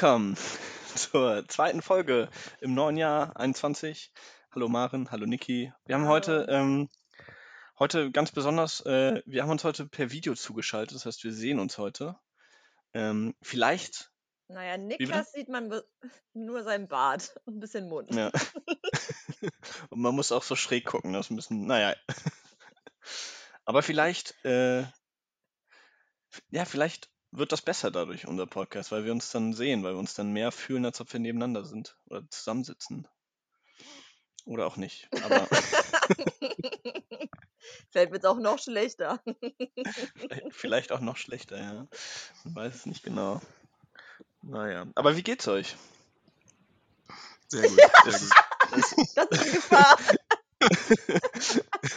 Welcome zur zweiten Folge im neuen Jahr 21. Hallo Maren, hallo Niki. Wir haben heute, ähm, heute ganz besonders, äh, wir haben uns heute per Video zugeschaltet, das heißt, wir sehen uns heute. Ähm, vielleicht, Naja? Niklas sieht man nur sein Bart und ein bisschen Mund. Ja. Und man muss auch so schräg gucken, das müssen, naja. Aber vielleicht, äh, ja, vielleicht wird das besser dadurch, unser Podcast, weil wir uns dann sehen, weil wir uns dann mehr fühlen, als ob wir nebeneinander sind oder zusammensitzen. Oder auch nicht. Aber Fällt mir jetzt auch noch schlechter. vielleicht vielleicht auch noch schlechter, ja. Man weiß es nicht genau. Naja. Aber wie geht's euch? Sehr gut, sehr gut. Das ist eine Gefahr.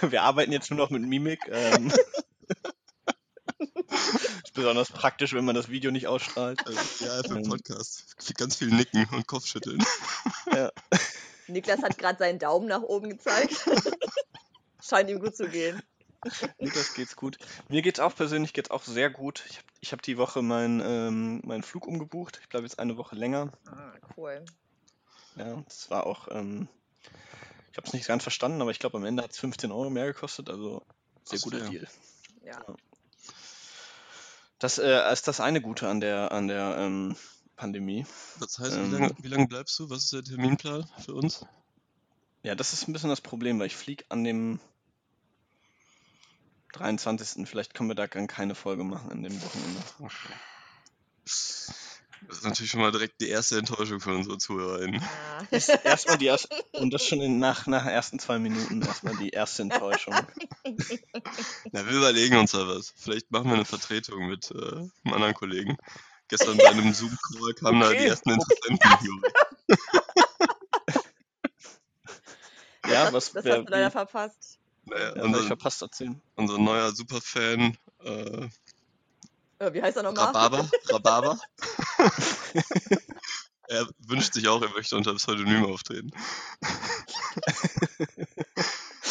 Wir arbeiten jetzt nur noch mit Mimik. Ähm, ist besonders praktisch, wenn man das Video nicht ausstrahlt. Also, ja, für Ähm. den Podcast. Ganz viel Nicken und Kopfschütteln. Ja. Niklas hat gerade seinen Daumen nach oben gezeigt. Scheint ihm gut zu gehen. Lukas geht's gut. Mir geht's auch persönlich geht's auch sehr gut. Ich habe ich hab die Woche meinen ähm, meinen Flug umgebucht. Ich bleibe jetzt eine Woche länger. Ah, cool. Ja, das war auch, ähm, ich habe es nicht ganz verstanden, aber ich glaube am Ende hat es 15 Euro mehr gekostet. Also sehr Ach guter ja. Deal. Ja. Das äh, ist das eine Gute an der an der ähm, Pandemie. Was heißt, Ähm. wie lange wie lang bleibst du? Was ist der Terminplan für uns? Ja, das ist ein bisschen das Problem, weil ich fliege an dem 23. Vielleicht können wir da dann keine Folge machen an dem Wochenende. Das ist natürlich schon mal direkt die erste Enttäuschung von unseren ZuhörerInnen. Ah. Das ist erstmal die erste, und das schon in, nach, nach den ersten zwei Minuten erstmal die erste Enttäuschung. Na, wir überlegen uns da was. Vielleicht machen wir eine Vertretung mit äh, einem anderen Kollegen. Gestern bei einem Zoom-Call kamen da die Okay, ersten okay. Interessenten. Juri. Ja, das, was das wer, hast du leider verpasst. Naja, ja, was ich unser, verpasst erzählen. unser neuer Superfan, Äh, Wie heißt er nochmal? Rhabarber, Rhabarber. er wünscht sich auch, er möchte unter Pseudonym auftreten.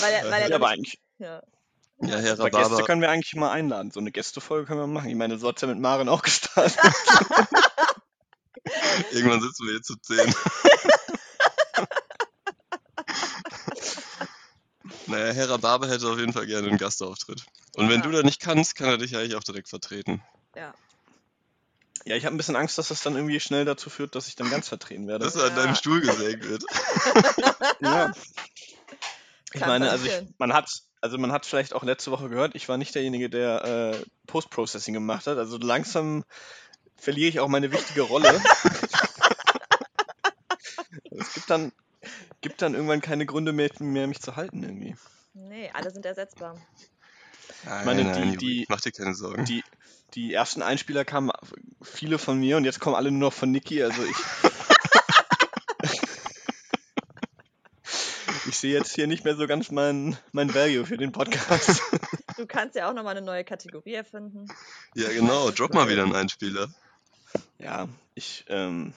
Weil er, weil er Ja, aber ich, eigentlich, ja. Ja, Herr aber Gäste Rhabarber. können wir eigentlich mal einladen. So eine Gästefolge können wir machen. Ich meine, so hat's ja mit Maren auch gestartet. Irgendwann sitzen wir hier zu zehn. naja, Herr Rhabarber hätte auf jeden Fall gerne einen Gastauftritt. Und wenn Ja. du da nicht kannst, kann er dich eigentlich auch direkt vertreten. Ja. Ja, ich habe ein bisschen Angst, dass das dann irgendwie schnell dazu führt, dass ich dann ganz vertreten werde. Dass er an Ja. deinem Stuhl gesägt wird. Ja. Ich Kann meine, also ich, man hat, also man hat vielleicht auch letzte Woche gehört, ich war nicht derjenige, der äh, Post-Processing gemacht hat. Also langsam verliere ich auch meine wichtige Rolle. es gibt dann, gibt dann irgendwann keine Gründe mehr, mehr mich zu halten irgendwie. Nee, alle sind ersetzbar. Nein, meine, nein, die- Juri, die- mach dir keine Sorgen. Die, die ersten Einspieler kamen viele von mir und jetzt kommen alle nur noch von Niki. Also ich. ich sehe jetzt hier nicht mehr so ganz mein, mein Value für den Podcast. Du kannst ja auch nochmal eine neue Kategorie erfinden. Ja, genau, drop mal wieder einen Einspieler. Ja, ich ähm,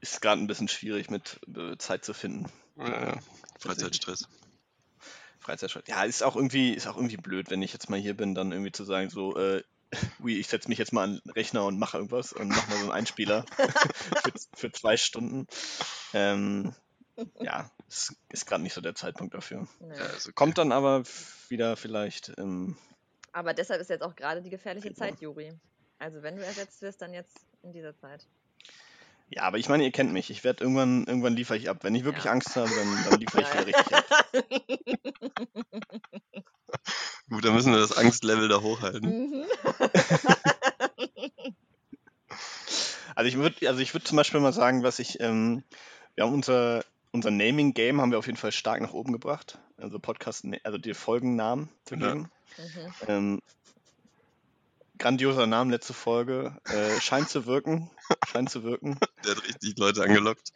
ist gerade ein bisschen schwierig mit äh, Zeit zu finden. Ja, ja. Freizeitstress. Freizeitstress. Ja, ist auch irgendwie ist auch irgendwie blöd, wenn ich jetzt mal hier bin, dann irgendwie zu sagen so, äh, ui, ich setze mich jetzt mal an den Rechner und mache irgendwas und mache mal so einen Einspieler für, für zwei Stunden. Ähm, ja, ist, ist gerade nicht so der Zeitpunkt dafür. Ja, okay. Kommt dann aber wieder vielleicht. Ähm, Aber deshalb ist jetzt auch gerade die gefährliche Februar. Zeit, Juri. Also wenn du ersetzt wirst, dann jetzt in dieser Zeit. ja, aber ich meine, ihr kennt mich. Ich werde irgendwann, irgendwann liefere ich ab. Wenn ich wirklich Ja. Angst habe, dann, dann liefere ich wieder richtig ab. Gut, dann müssen wir das Angstlevel da hochhalten. Mhm. Also ich würde, also ich würde zum Beispiel mal sagen, was ich, ähm, wir haben unser, unser Naming-Game haben wir auf jeden Fall stark nach oben gebracht. Also Podcast, also die Folgennamen vergeben. Mhm. Ähm, grandioser Name, letzte Folge. Äh, scheint zu wirken. Scheint zu wirken. Der hat richtig Leute angelockt.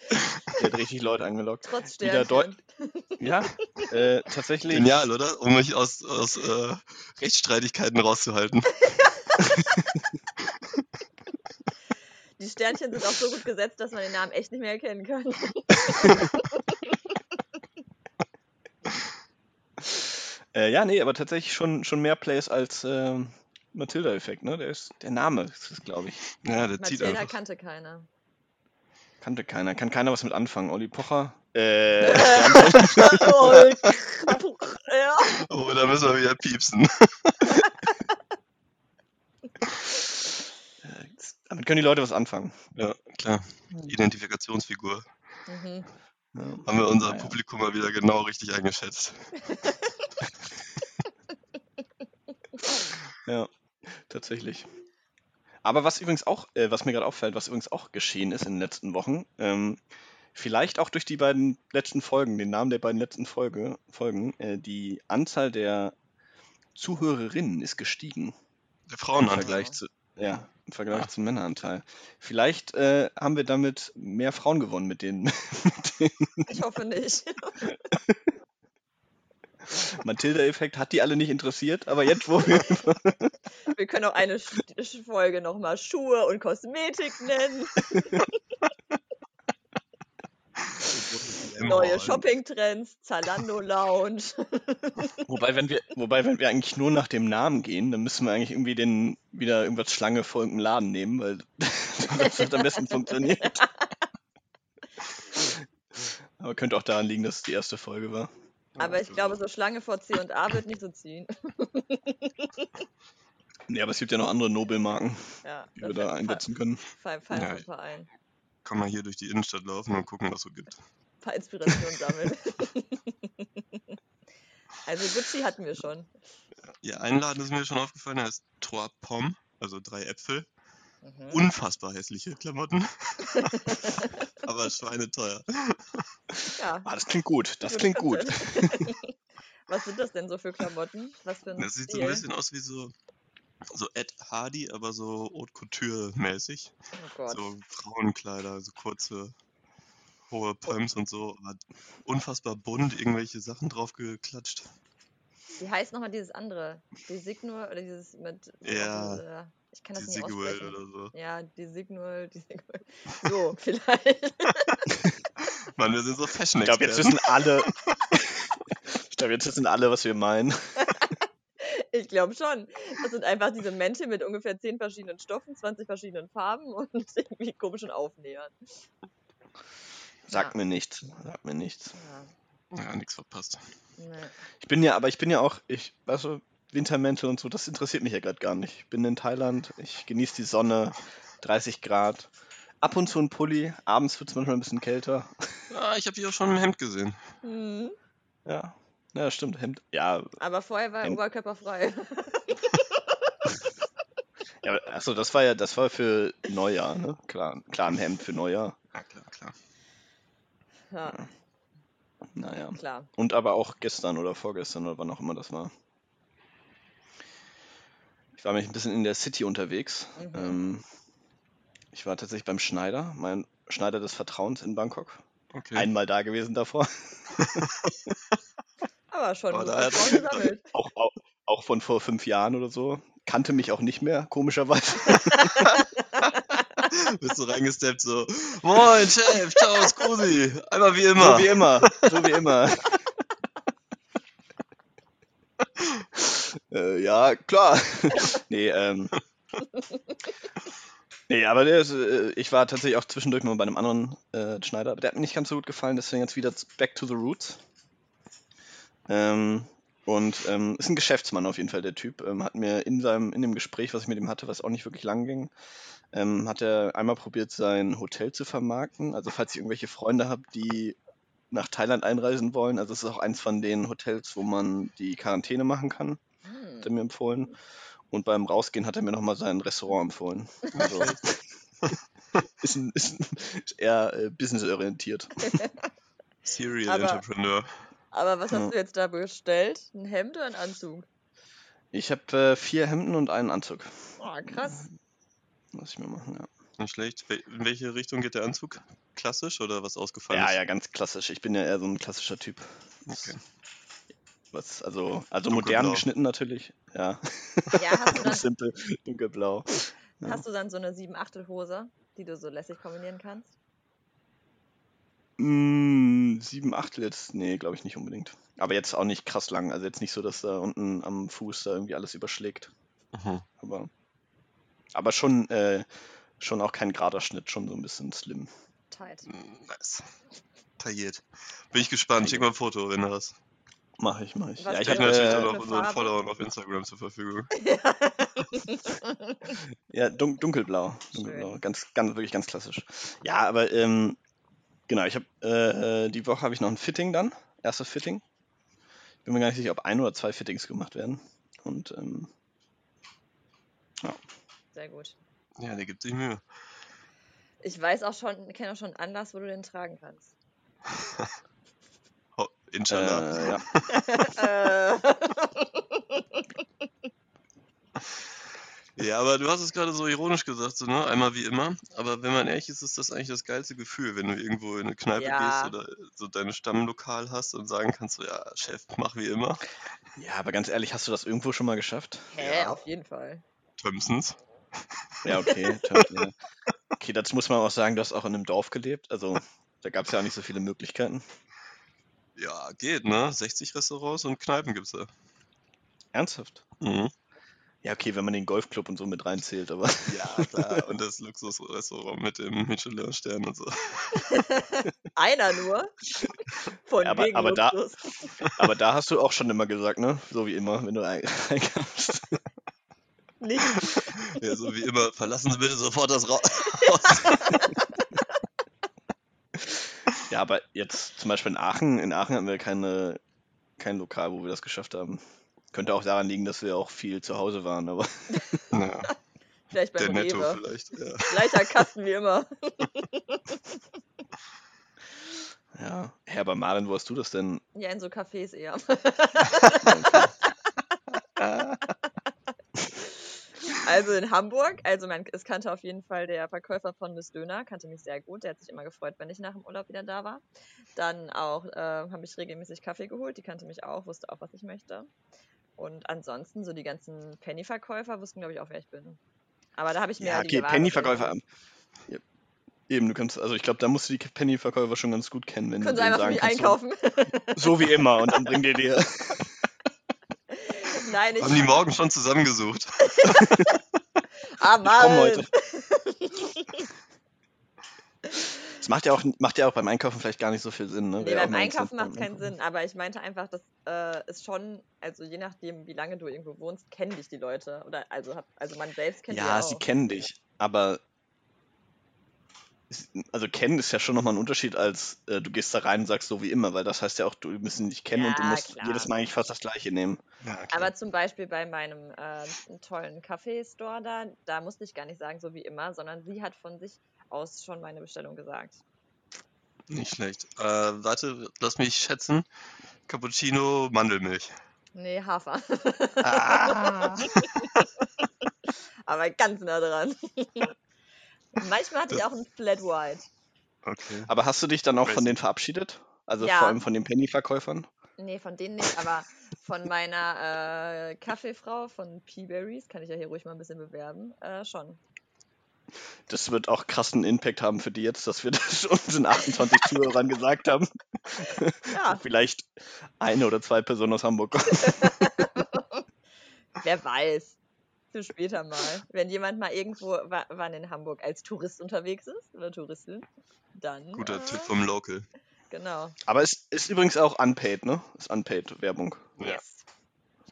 Der hat richtig Leute angelockt. Trotz Sternchen. Ja, äh, tatsächlich. Genial, oder? Um mich aus, aus äh, Rechtsstreitigkeiten rauszuhalten. Die Sternchen sind auch so gut gesetzt, dass man den Namen echt nicht mehr erkennen kann. Äh, ja, nee, aber tatsächlich schon, schon mehr Plays als ähm, Matilda-Effekt, ne? Der, ist, der Name ist es, glaube ich. Ja, der zieht Matilda einfach. kannte keiner. Kannte keiner. Kann keiner was mit anfangen. Olli Pocher. Äh, Oh. Oh, da müssen wir wieder piepsen. damit können die Leute was anfangen. Ja, klar. Identifikationsfigur. Mhm. Ja. Haben wir unser Naja. Publikum mal wieder genau richtig eingeschätzt. Ja, tatsächlich. Aber was übrigens auch, äh, was mir gerade auffällt, was übrigens auch geschehen ist in den letzten Wochen, ähm, vielleicht auch durch die beiden letzten Folgen, den Namen der beiden letzten Folge, Folgen, äh, die Anzahl der Zuhörerinnen ist gestiegen Der im Frauenanteil. Vergleich zu, ja, im Vergleich zum Männeranteil. Vielleicht äh, haben wir damit mehr Frauen gewonnen mit den, mit den Ich hoffe nicht. Matilda-Effekt hat die alle nicht interessiert, aber jetzt, wo wir Wir können auch eine Sch- Folge nochmal Schuhe und Kosmetik nennen. Neue Shopping-Trends, Zalando Lounge. Wobei, wenn wir, wobei, wenn wir eigentlich nur nach dem Namen gehen, dann müssen wir eigentlich irgendwie den wieder irgendwas Schlange vor irgendeinem Laden nehmen, weil das hat am besten funktioniert. Aber könnte auch daran liegen, dass es die erste Folge war. Aber ich glaube, so Schlange vor C und A wird nicht so ziehen. Nee, aber es gibt ja noch andere Nobelmarken, Ja, die wir da einsetzen können. Fallen, fallen Ja, uns ein paar ein. Kann man hier durch die Innenstadt laufen und gucken, was es so gibt. Ein paar Inspirationen sammeln. also Gucci hatten wir schon. Ja, ein Laden ist mir schon aufgefallen, der heißt Trois Pommes, also drei Äpfel. Mhm. Unfassbar hässliche Klamotten. Aber schweineteuer. Ja, Ah, das klingt gut. Das klingt gut. Was sind das denn so für Klamotten? Was für ein Das sieht so Stil? ein bisschen aus wie so, so Ed Hardy, aber so Haute Couture mäßig. Oh Gott. So Frauenkleider, so kurze, hohe Pumps und so. Aber unfassbar bunt, irgendwelche Sachen draufgeklatscht. Wie heißt nochmal dieses andere? Die Signal oder dieses mit. Ja, diese- ich kann das Die nicht Sigwell aussprechen. oder so. Ja, die Signal, die Signal. So, vielleicht. Mann, wir sind so fashion Ich glaube, jetzt wissen alle. ich glaube, jetzt wissen alle, was wir meinen. Ich glaube schon. Das sind einfach diese Mäntel mit ungefähr 10 verschiedenen Stoffen, 20 verschiedenen Farben und irgendwie komischen Aufnähern. Sagt Ja. mir nichts. Sagt mir nichts. Ja, Ja, nichts verpasst. nee. Ich bin ja, aber ich bin ja auch, ich, weißt du, Wintermäntel und so, das interessiert mich ja gerade gar nicht. Ich bin in Thailand, ich genieße die Sonne, 30 Grad. Ab und zu ein Pulli, abends wird es manchmal ein bisschen kälter. Ah, ich habe die auch schon im Hemd gesehen. Hm. Ja, ja, stimmt, Hemd. Ja, Aber vorher war Hemd. Oberkörper frei. ja achso, das war ja, das war für Neujahr, ne? Klar, klar ein Hemd für Neujahr. Ja, klar, klar. Ja, Naja. klar. Und aber auch gestern oder vorgestern oder wann auch immer das war. Ich war mich ein bisschen in der City unterwegs. Mhm. Ähm, ich war tatsächlich beim Schneider, mein Schneider des Vertrauens in Bangkok. Okay. Einmal da gewesen davor. Aber schon Aber da gesammelt. Auch, auch, auch von vor fünf Jahren oder so. Kannte mich auch nicht mehr, komischerweise. Bist du reingesteppt so, Moin Chef, ciao, Scusi. Einmal wie immer. So wie immer. So wie immer. Äh, ja, klar. nee, ähm. Nee, aber der ist, äh, ich war tatsächlich auch zwischendurch mal bei einem anderen äh, Schneider, aber der hat mir nicht ganz so gut gefallen, deswegen jetzt wieder back to the roots. Ähm, und ähm, ist ein Geschäftsmann auf jeden Fall, der Typ. Ähm, hat mir in seinem, in dem Gespräch, was ich mit ihm hatte, was auch nicht wirklich lang ging, ähm, hat er einmal probiert, sein Hotel zu vermarkten. Also falls ich irgendwelche Freunde habe, die nach Thailand einreisen wollen, also es ist auch eins von den Hotels, wo man die Quarantäne machen kann, hat er mir empfohlen. Und beim Rausgehen hat er mir nochmal sein Restaurant empfohlen. Also, ist, ein, ist, ein, ist eher äh, businessorientiert. Serial Aber- Entrepreneur. Aber was Ja. hast du jetzt da bestellt? Ein Hemd oder ein Anzug? Ich habe äh, vier Hemden und einen Anzug. Oh, krass. Muss ich mir machen, ja. Nicht schlecht. In welche Richtung geht der Anzug? Klassisch oder was ausgefallen Ja, ist? ja, ganz klassisch. Ich bin ja eher so ein klassischer Typ. Okay. Was, also, also Dunkelblau. modern geschnitten natürlich. Ja, Ja, hast du dann, simpel, dunkelblau. Ja. Hast du dann so eine 7 Achtel Hose, die du so lässig kombinieren kannst? Mm, sieben Achtel jetzt, nee, glaube ich nicht unbedingt. Aber jetzt auch nicht krass lang. Also jetzt nicht so, dass da unten am Fuß da irgendwie alles überschlägt. Mhm. Aber, aber schon, äh, schon auch kein gerader Schnitt, schon so ein bisschen slim. Tight. Nice. Tailliert. Bin ich gespannt. Schick mal ein Foto, wenn du hast. Mach ich, mach ich. Was Ja, ich Ich habe natürlich äh, auch unseren Farbe? Followern auf Instagram zur Verfügung. ja, dun dunkelblau. dunkelblau. Ganz, ganz, wirklich ganz klassisch. Ja, aber ähm, genau, ich habe äh, die Woche habe ich noch ein Fitting dann. Erstes Fitting. Bin mir gar nicht sicher, ob ein oder zwei Fittings gemacht werden. Und ähm, Sehr gut. Ja, der gibt sich Mühe. Ich weiß auch schon, kenne auch schon einen Anlass, wo du den tragen kannst. Inshallah. äh, ja. Ja, aber du hast es gerade so ironisch gesagt, so, ne? Einmal wie immer. Aber wenn man ehrlich ist, ist das eigentlich das geilste Gefühl, wenn du irgendwo in eine Kneipe Ja. gehst oder so dein Stammlokal hast und sagen kannst, so, ja, Chef, mach wie immer. ja, aber ganz ehrlich, hast du das irgendwo schon mal geschafft? hä, Ja. auf jeden Fall. Thompsons. Ja, okay. Okay, dazu muss man auch sagen, du hast auch in einem Dorf gelebt. Also da gab es ja auch nicht so viele Möglichkeiten. Ja, geht, ne? 60 Restaurants und Kneipen gibt's da. Ernsthaft? Mhm. Ja, okay, wenn man den Golfclub und so mit reinzählt, aber Ja, klar. und das Luxusrestaurant mit dem Michelin-Stern und so. Einer nur. Von Aber- wegen aber da- Luxus. Aber da hast du auch schon immer gesagt, ne? So wie immer, wenn du ein- reinkamst. Nicht. Ja, so wie immer, verlassen Sie bitte sofort das Raum. Ja, aber jetzt zum Beispiel in Aachen, in Aachen hatten wir keine, kein Lokal, wo wir das geschafft haben. Könnte auch daran liegen, dass wir auch viel zu Hause waren, aber Ja, Vielleicht der beim Netto Rewe. vielleicht. Ja. Gleicher Kasten wie immer. ja. Herr, aber Maren, wo hast du das denn? Ja, in so Cafés eher. Also in Hamburg, also man, es kannte auf jeden Fall der Verkäufer von Miss Döner, kannte mich sehr gut, der hat sich immer gefreut, wenn ich nach dem Urlaub wieder da war. Dann auch äh, habe ich regelmäßig Kaffee geholt, die kannte mich auch, wusste auch, was ich möchte. Und ansonsten, so die ganzen Penny-Verkäufer wussten, glaube ich, auch, wer ich bin. Aber da habe ich mir Ja, okay, Penny-Verkäufer. Ja. Eben, du kannst, also ich glaube, da musst du die Penny-Verkäufer schon ganz gut kennen, wenn Können du einfach für sagen mich kannst, einkaufen. So, so wie immer und dann bringen die dir. Nein, ich. Haben die morgen schon zusammengesucht. ah, komm Mann. heute. Das macht ja auch, macht ja auch beim Einkaufen vielleicht gar nicht so viel Sinn, ne? Nee, beim Einkaufen macht keinen beim Sinn, aber ich meinte einfach, dass äh, es schon, also je nachdem, wie lange du irgendwo wohnst, kennen dich die Leute. Oder also also man selbst kennt die Ja, sie kennen dich, aber also kennen ist ja schon nochmal ein Unterschied, als äh, du gehst da rein und sagst so wie immer, weil das heißt ja auch, du müssen dich kennen und du Ja, musst klar. jedes Mal eigentlich fast das gleiche nehmen. Ja. Aber zum Beispiel bei meinem äh, tollen Kaffee-Store da, da musste ich gar nicht sagen, so wie immer, sondern sie hat von sich aus schon meine Bestellung gesagt. Nicht schlecht. Äh, warte, lass mich schätzen. Cappuccino, Mandelmilch. Nee, Hafer. Ah. aber ganz nah dran. Manchmal hatte ich auch ein Flat White. Okay. Aber hast du dich dann auch von denen verabschiedet? Also Ja. vor allem von den Penny-Verkäufern? Nee, von denen nicht, aber von meiner äh, Kaffeefrau von Peaberries, kann ich ja hier ruhig mal ein bisschen bewerben, äh, schon. Das wird auch krassen Impact haben für die jetzt, dass wir das unseren 28 Zuhörern gesagt haben. Ja, Vielleicht eine oder zwei Personen aus Hamburg kommen. wer weiß. Für später mal. Wenn jemand mal irgendwo wa wann in Hamburg als Tourist unterwegs ist oder Touristin, dann. Guter äh, Tipp vom Local. Genau. Aber es ist übrigens auch unpaid, ne? Ist unpaid Werbung. Ja. Yes.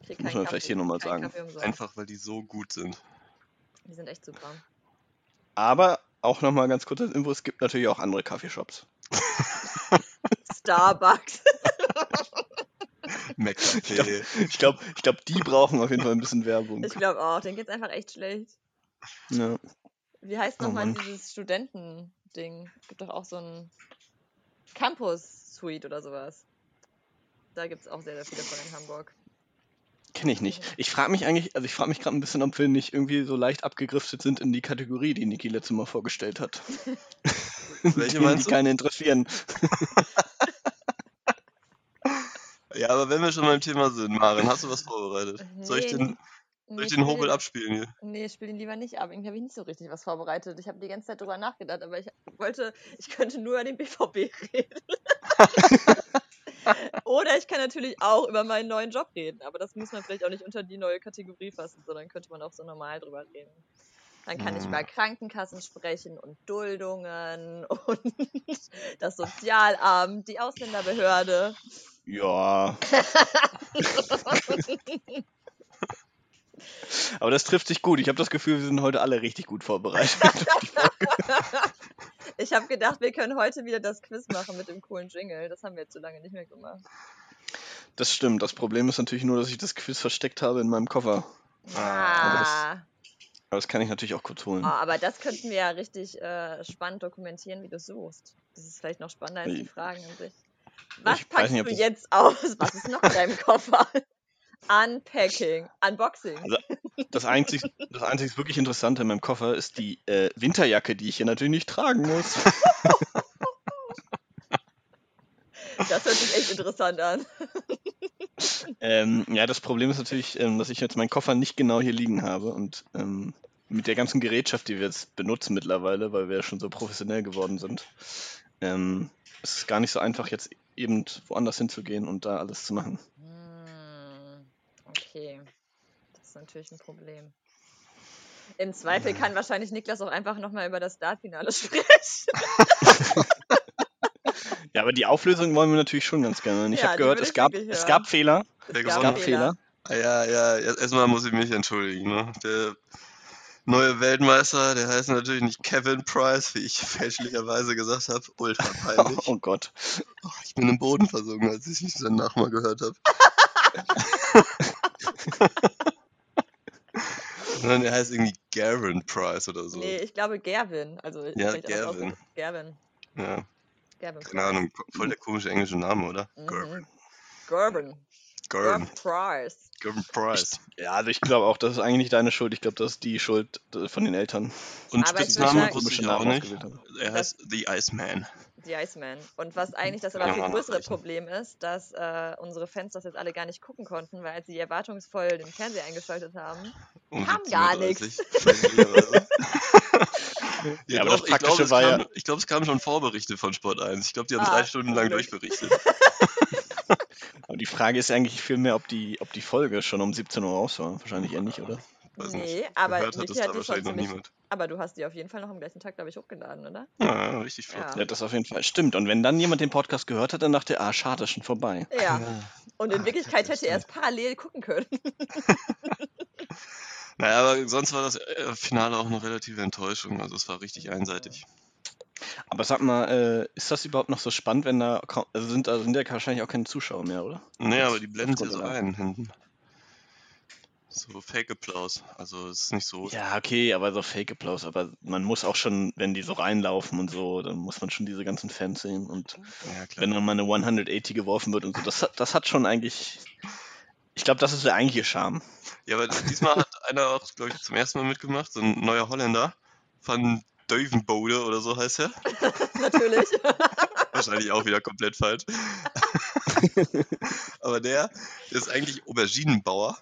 Ich krieg Muss man vielleicht hier noch mal keinen sagen. Einfach weil die so gut sind. Die sind echt super. Aber auch nochmal ganz kurz als Info, es gibt natürlich auch andere Kaffeeshops. Starbucks. McCafé. Ich glaube, ich glaub, die brauchen auf jeden Fall ein bisschen Werbung. Ich glaube auch, denen geht's einfach echt schlecht. Ja. Wie heißt Oh nochmal Mann. dieses Studentending? Gibt doch auch so ein Campus-Suite oder sowas. Da gibt es auch sehr, sehr viele von in Hamburg. Kenne ich nicht. Ich frage mich eigentlich, also ich frage mich gerade ein bisschen, ob wir nicht irgendwie so leicht abgegriftet sind in die Kategorie, die Niki letztes Mal vorgestellt hat. Welche Themen, meinst die du? keine interessieren. Ja, aber wenn wir schon beim Thema sind, Maren, hast du was vorbereitet? Soll ich Nee. den. Soll ich Nee, den Hobel den- abspielen hier? Nee, ich spiele ihn lieber nicht ab. Irgendwie habe ich nicht so richtig was vorbereitet. Ich habe die ganze Zeit drüber nachgedacht, aber ich wollte, ich könnte nur über den BVB reden. Oder ich kann natürlich auch über meinen neuen Job reden, aber das muss man vielleicht auch nicht unter die neue Kategorie fassen, sondern könnte man auch so normal drüber reden. Dann kann ich Hm. über Krankenkassen sprechen und Duldungen und das Sozialamt, die Ausländerbehörde. Ja. Aber das trifft sich gut. Ich habe das Gefühl, wir sind heute alle richtig gut vorbereitet. Ich habe gedacht, wir können heute wieder das Quiz machen mit dem coolen Jingle. Das haben wir jetzt so lange nicht mehr gemacht. Das stimmt. Das Problem ist natürlich nur, dass ich das Quiz versteckt habe in meinem Koffer. Ah. Aber das kann ich natürlich auch kurz holen. Oh, aber das könnten wir ja richtig äh, spannend dokumentieren, wie du suchst. Das ist vielleicht noch spannender als die Fragen an sich. Was ich packst nicht, du jetzt aus? Was ist noch in deinem Koffer? Unpacking, Unboxing. Also- Das einzig, das einzig wirklich Interessante in meinem Koffer ist die äh, Winterjacke, die ich hier natürlich nicht tragen muss. Das hört sich echt interessant an. ähm, ja, das Problem ist natürlich, ähm, dass ich jetzt meinen Koffer nicht genau hier liegen habe und ähm, mit der ganzen Gerätschaft, die wir jetzt benutzen mittlerweile, weil wir ja schon so professionell geworden sind, ähm, ist es gar nicht so einfach, jetzt eben woanders hinzugehen und da alles zu machen. Hm, okay. Das ist natürlich ein Problem. Im Zweifel kann wahrscheinlich Niklas auch einfach nochmal über das Startfinale sprechen. Ja, aber die Auflösung wollen wir natürlich schon ganz gerne. Ich Ja, habe gehört, es gab, es gab Fehler. Wer Es gab Fehler. Fehler. Ah, ja, ja, erst- erstmal muss ich mich entschuldigen. Ne? Der neue Weltmeister, der heißt natürlich nicht Kevin Price, wie ich fälschlicherweise gesagt habe. Ultra peinlich. Oh Gott. Oh, ich bin im Boden versunken, als ich es danach mal gehört habe. Sondern der heißt irgendwie Gavin Price oder so. Nee, ich glaube. Also Ja, vielleicht anders Gerwin. ausge- Gerwin. Ja, Gerwin. keine Ahnung, voll der komische englische Name, oder? Mhm. Gavin. Gerwin. Gerwin Price. Gavin Price. Ja, also ich glaube auch, das ist eigentlich nicht deine Schuld. Ich glaube, das ist die Schuld äh, von den Eltern. Und Aber ich würd Spitzname sagen- wusste ich Komische auch Namen nicht. ausgewählt haben. Er heißt The Iceman. Die Iceman. Und was eigentlich das aber Ja, viel größere. Problem ist, dass äh, unsere Fans das jetzt alle gar nicht gucken konnten, weil sie erwartungsvoll den Fernseher eingeschaltet haben. Um Kam gar 17:30 fälschlicherweise. Ja, aber doch, das ich Praktische glaube, es, war kam- ja- ich glaube, es kamen schon Vorberichte von Sport 1. Ich glaube, die haben Ah, drei Stunden lang durchberichtet. Aber die Frage ist eigentlich vielmehr, ob die, ob die Folge schon um 17 Uhr raus war. Wahrscheinlich eher nicht, oder? Weiß nee, nicht. aber Gehört hat es da wahrscheinlich noch niemand. Aber du hast die auf jeden Fall noch am gleichen Tag, glaube ich, hochgeladen, oder? Ja, richtig flott. Ja. Ja, das auf jeden Fall. Stimmt. Und wenn dann jemand den Podcast gehört hat, dann dachte er, ah, schade, ist schon vorbei. Ja. Und in Ah, Wirklichkeit hätte er es parallel gucken können. Naja, aber sonst war das äh, Finale auch eine relative Enttäuschung. Also es war richtig einseitig. Aber sag mal, äh, ist das überhaupt noch so spannend, wenn da, also sind, da sind ja wahrscheinlich auch keine Zuschauer mehr, oder? Nee, aber die blenden kommt so ein hinten. So Fake-Applaus. Also es ist nicht so. Ja, okay, aber so Fake-Applaus. Aber man muss auch schon, wenn die so reinlaufen und so, dann muss man schon diese ganzen Fans sehen. Und Ja, wenn dann mal eine 180 geworfen wird und so, das, hat- das hat schon eigentlich. Ich glaube, das ist der eigentliche Charme. Ja, aber diesmal hat einer auch, glaube ich, zum ersten Mal mitgemacht, so ein neuer Holländer von Duivenbode oder so heißt er. Natürlich. Wahrscheinlich auch wieder komplett falsch. aber der, ist eigentlich Auberginenbauer.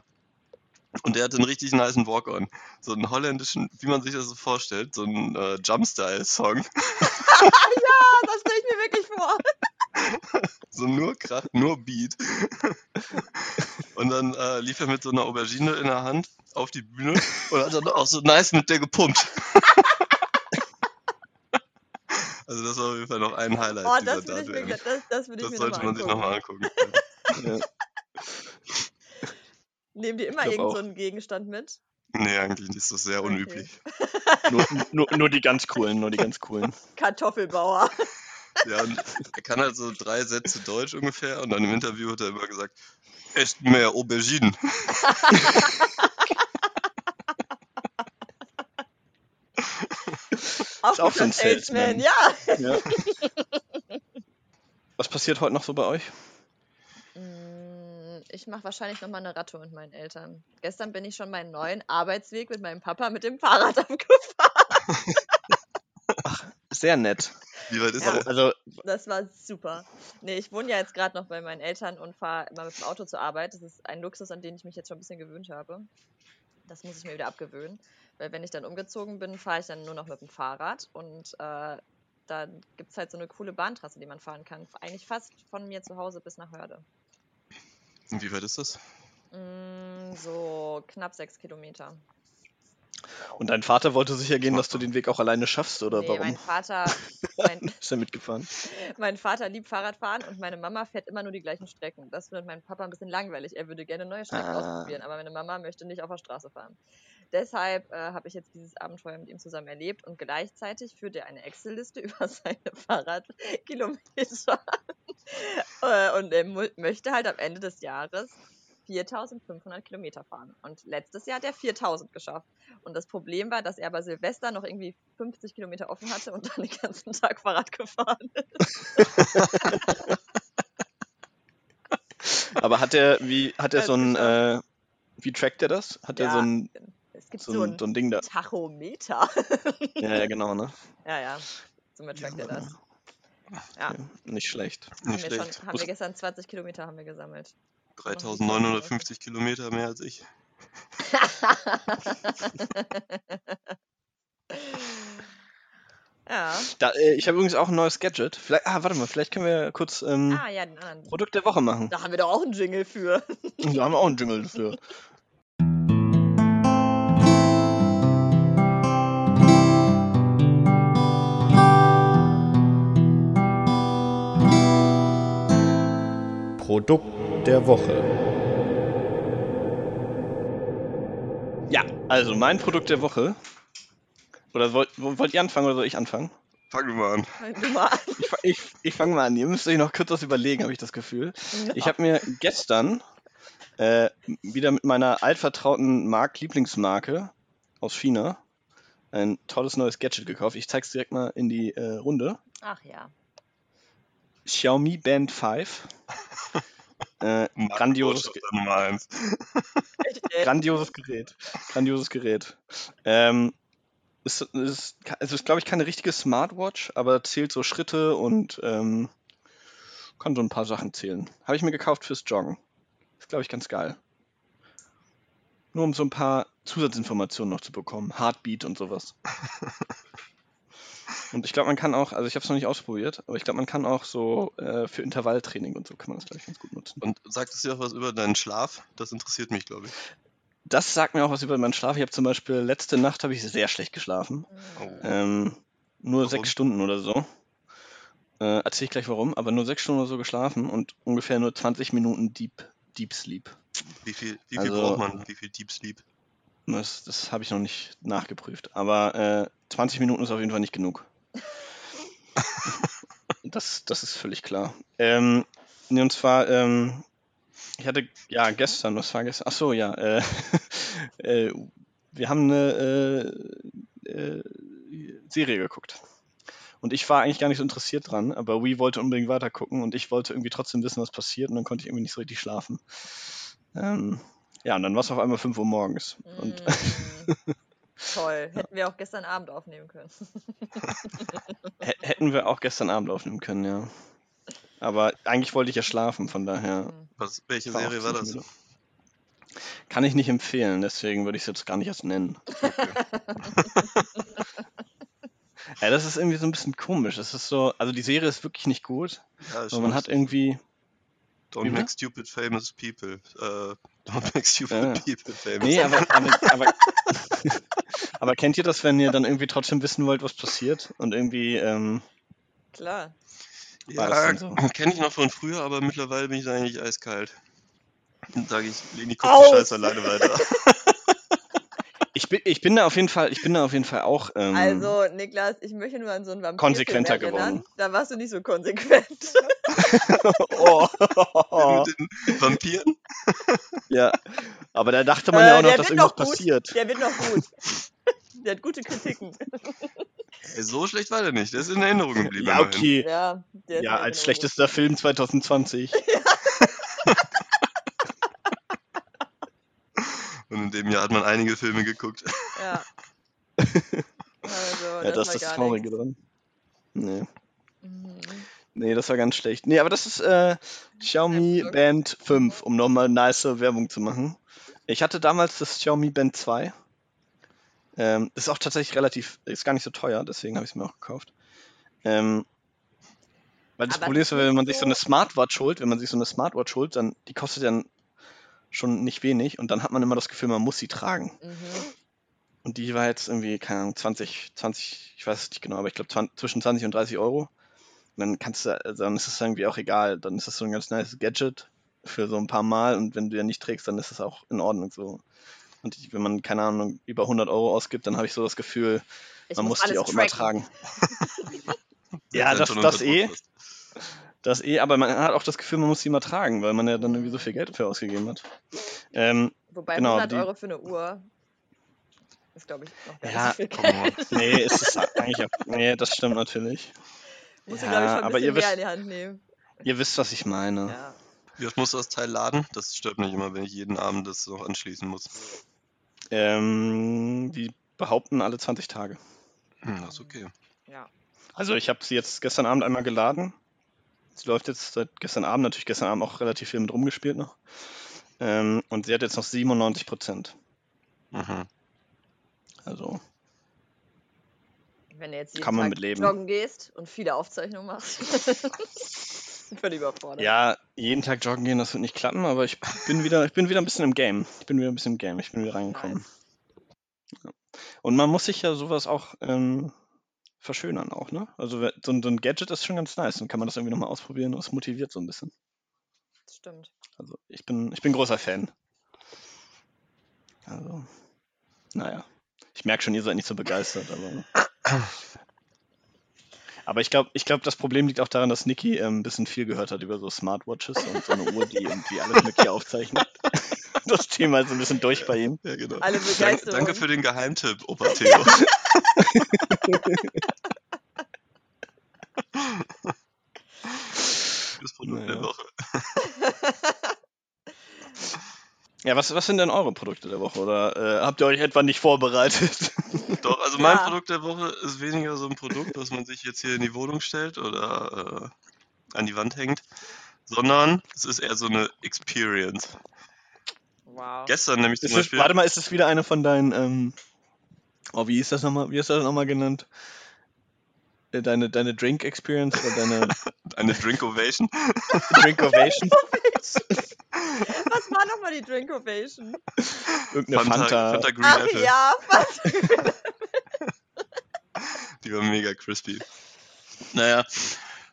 Und der hat einen richtig niceen Walk-On. So einen holländischen, wie man sich das so vorstellt, so einen äh, Jumpstyle-Song. ja, das stelle ich mir wirklich vor. So nur Krach, nur Beat. Und dann äh, lief er mit so einer Aubergine in der Hand auf die Bühne und hat dann auch so nice mit der gepumpt. Also das war auf jeden Fall noch ein Highlight Oh, dieser das würde ich mir, das, das würde ich Das mir sollte man sich nochmal angucken. Ja. Nehmen die immer Ich glaub irgend so einen Gegenstand mit? Nee, eigentlich ist das sehr Okay. unüblich. Nur, nur, nur die ganz coolen, nur die ganz coolen. Kartoffelbauer. Ja, und er kann halt so drei Sätze Deutsch ungefähr und dann im Interview hat er immer gesagt, esst mehr Auberginen. Auch, Ist auch so ein Salesman, Salesman. ja. Ja. Was passiert heute noch so bei euch? Mm, Ich mache wahrscheinlich nochmal eine Radtour mit meinen Eltern. Gestern bin ich schon meinen neuen Arbeitsweg mit meinem Papa mit dem Fahrrad abgefahren. Sehr nett. Wie weit ist Ja. er? Also, Das war super. Nee, ich wohne ja jetzt gerade noch bei meinen Eltern und fahre immer mit dem Auto zur Arbeit. Das ist ein Luxus, an den ich mich jetzt schon ein bisschen gewöhnt habe. Das muss ich mir wieder abgewöhnen. Weil wenn ich dann umgezogen bin, fahre ich dann nur noch mit dem Fahrrad. Und äh, da gibt es halt so eine coole Bahntrasse, die man fahren kann. Eigentlich fast von mir zu Hause bis nach Hörde. Und wie weit ist das? Mm, so knapp sechs Kilometer. Und dein Vater wollte sicher gehen, dass du den Weg auch alleine schaffst, oder nee, warum? mein Vater, mein, Ist er mitgefahren? mein Vater liebt Fahrradfahren und meine Mama fährt immer nur die gleichen Strecken. Das findet mein Papa ein bisschen langweilig. Er würde gerne neue Strecken Ah. ausprobieren, aber meine Mama möchte nicht auf der Straße fahren. Deshalb äh, habe ich jetzt dieses Abenteuer mit ihm zusammen erlebt und gleichzeitig führt er eine Excel-Liste über seine Fahrradkilometer. Äh, und er möchte halt am Ende des Jahres 4500 Kilometer fahren. Und letztes Jahr hat er 4000 geschafft. Und das Problem war, dass er bei Silvester noch irgendwie 50 Kilometer offen hatte und dann den ganzen Tag Fahrrad gefahren ist. Aber hat er, wie, hat er so ein, äh, wie trackt er das? Hat er so ein, es gibt so so ein, so ein Ding da? Tachometer. Ja, ja, genau, ne? ja, ja. Somit trackt er das. Ja, Okay. Nicht schlecht. haben Nicht wir, schlecht. schon, haben wir gestern 20 Kilometer haben wir gesammelt. 3950 Kilometer mehr als ich. ja. Da, äh, ich habe übrigens auch ein neues Gadget. Vielleicht, ah, warte mal, vielleicht können wir kurz ähm, Ah, ja. Produkt der Woche machen. Da haben wir doch auch einen Jingle für. Da haben wir auch einen Jingle dafür. Produkt der Woche. Ja, also mein Produkt der Woche. Oder wollt, wollt ihr anfangen oder soll ich anfangen? Fangen wir mal an. Du mal an. Ich, ich, ich fange mal an. Ihr müsst euch noch kurz was überlegen, habe ich das Gefühl. Ich habe mir gestern äh, wieder mit meiner altvertrauten Mark Lieblingsmarke aus China ein tolles neues Gadget gekauft. Ich zeige es direkt mal in die äh, Runde. Ach ja. Xiaomi Band 5. äh, grandioses, grandioses Gerät. Grandioses Gerät. Ähm, es ist, es ist glaube ich, keine richtige Smartwatch, aber zählt so Schritte und ähm, kann so ein paar Sachen zählen. Habe ich mir gekauft fürs Joggen. Ist, glaube ich, ganz geil. Nur um so ein paar Zusatzinformationen noch zu bekommen. Heartbeat und sowas. Und ich glaube, man kann auch, also ich habe es noch nicht ausprobiert, aber ich glaube, man kann auch so äh, für Intervalltraining und so kann man das, glaube ich, ganz gut nutzen. Und sagt es dir auch was über deinen Schlaf? Das interessiert mich, glaube ich. Das sagt mir auch was über meinen Schlaf. Ich habe zum Beispiel letzte Nacht habe ich sehr schlecht geschlafen. Oh. Ähm, nur Warum? sechs Stunden oder so. Äh, Erzähle ich gleich warum, aber nur sechs Stunden oder so geschlafen und ungefähr nur 20 Minuten Deep, Deep Sleep. Wie viel, wie viel Also- braucht man? Wie viel Deep Sleep? Das, das habe ich noch nicht nachgeprüft. Aber äh, 20 Minuten ist auf jeden Fall nicht genug. das, das ist völlig klar. Ähm, nee, und zwar, ähm, ich hatte, ja, gestern, was war gestern? Ach so, ja. Äh, äh, wir haben eine äh, äh, Serie geguckt. Und ich war eigentlich gar nicht so interessiert dran, aber Wii wollte unbedingt weiter gucken und ich wollte irgendwie trotzdem wissen, was passiert und dann konnte ich irgendwie nicht so richtig schlafen. Ähm, ja, und dann war es auf einmal 5 Uhr morgens. Und Mm, Toll. Hätten wir auch gestern Abend aufnehmen können. Hätten wir auch gestern Abend aufnehmen können, ja. Aber eigentlich wollte ich ja schlafen, von daher. Mm. Was, welche war Serie war das? müde. Kann ich nicht empfehlen, deswegen würde ich es jetzt gar nicht erst nennen. Ja, das ist irgendwie so ein bisschen komisch. Es ist so, also die Serie ist wirklich nicht gut, Ja, aber man hat irgendwie. Don't make stupid famous people. Äh, don't make stupid Ja. people famous. Nee, aber, aber, aber, aber kennt ihr das, wenn ihr dann irgendwie trotzdem wissen wollt, was passiert? Und irgendwie, ähm, Klar. ja, so? kenne ich noch von früher, aber mittlerweile bin ich da eigentlich eiskalt. Dann sage ich, Leni, guck Aus! die Scheiße alleine weiter. ich, bin, ich bin da auf jeden Fall, ich bin da auf jeden Fall auch. Ähm, Also, Niklas, ich möchte nur an so einen Vampir Konsequenter geworden. Da warst du nicht so konsequent. oh. Mit den Vampiren? Ja, aber da dachte man ja Äh, auch noch, der dass wird irgendwas noch passiert. Der wird noch gut. Der hat gute Kritiken. Ey, so schlecht war der nicht. Der ist in Erinnerung geblieben. Ja, okay. Ja, Ja, als schlechtester Film 2020. Und in dem Jahr hat man einige Filme geguckt. Ja. Also, Ja, das, das ist war das Traurige dran. Nee. Mhm. Nee, das war ganz schlecht. Nee, aber das ist äh, Xiaomi Band 5, um nochmal nice Werbung zu machen. Ich hatte damals das Xiaomi Band 2. Ähm, ist auch tatsächlich relativ, ist gar nicht so teuer, deswegen habe ich es mir auch gekauft. Ähm, weil das Aber Problem ist, wenn man sich so eine Smartwatch holt, wenn man sich so eine Smartwatch holt, dann die kostet dann schon nicht wenig und dann hat man immer das Gefühl, man muss sie tragen. Mhm. Und die war jetzt irgendwie, keine Ahnung, 20, 20, ich weiß es nicht genau, aber ich glaube zwischen 20 und 30 Euro. Und dann kannst du, also dann ist es irgendwie auch egal. Dann ist das so ein ganz nice Gadget für so ein paar Mal und wenn du ja nicht trägst, dann ist es auch in Ordnung so. Und ich, wenn man, keine Ahnung, über 100 Euro ausgibt, dann habe ich so das Gefühl, Ich man muss die alles auch immer tracken. tragen. Ja, das- das eh. Das eh, aber man hat auch das Gefühl, man muss die immer tragen, weil man ja dann irgendwie so viel Geld dafür ausgegeben hat. Ähm, Wobei Genau, 100 die- Euro für eine Uhr ist, glaube ich, noch gar Ja, nicht so viel komm Geld. nee, es ist eigentlich auch, nee, das stimmt natürlich. Muss Ja, ich, glaube ich, schon ein aber bisschen ihr mehr wisst- in die Hand nehmen. Ihr wisst, was ich meine. Ja. Wie oft musst du das Teil laden? Das stört mich immer, wenn ich jeden Abend das noch anschließen muss. Ähm, die behaupten alle 20 Tage. Hm, das ist okay. ja. Also ich habe sie jetzt gestern Abend einmal geladen. Sie läuft jetzt seit gestern Abend, natürlich gestern Abend auch relativ viel mit rumgespielt noch. Ähm, und sie hat jetzt noch 97 Prozent. Mhm. Also Wenn du jetzt jeden Kann man Tag mit leben. joggen gehst und viele Aufzeichnungen machst. Völlig überfordert. ja, jeden Tag joggen gehen, das wird nicht klappen, aber ich bin wieder, ich bin wieder ein bisschen im Game. Ich bin wieder ein bisschen im Game. Ich bin wieder reingekommen. Ja. Und man muss sich ja sowas auch ähm, verschönern auch, ne? Also so ein, so ein Gadget ist schon ganz nice. Dann kann man das irgendwie nochmal ausprobieren und es motiviert so ein bisschen. Das stimmt. Also ich bin, ich bin großer Fan. Also, naja. Ich merke schon, ihr seid nicht so begeistert, aber. Aber ich glaube, ich glaub, das Problem liegt auch daran, dass Niki ähm, ein bisschen viel gehört hat über so Smartwatches und so eine Uhr, die irgendwie alles Mögliche aufzeichnet. Das Thema ist ein bisschen durch bei ihm. Ja, genau. Alle Danke, Begeisterung. danke für den Geheimtipp, Opa Theo. das Produkt der Naja. Woche. Ja, was, was sind denn eure Produkte der Woche? Oder äh, habt ihr euch etwa nicht vorbereitet? Doch, also mein Ja. Produkt der Woche ist weniger so ein Produkt, was man sich jetzt hier in die Wohnung stellt oder äh, an die Wand hängt, sondern es ist eher so eine Experience. Wow. Gestern nämlich zum Ist es, Beispiel. warte mal, ist es wieder eine von deinen, ähm, oh, wie ist das nochmal, wie ist das nochmal genannt? Äh, Deine, deine Drink Experience oder deine Eine Drink Ovation. Drink Ovation? Was war nochmal die Drink Ovation? Irgendeine Fanta, Fanta. Fanta Green Ach Apple. ja, was? Die war mega crispy. Naja,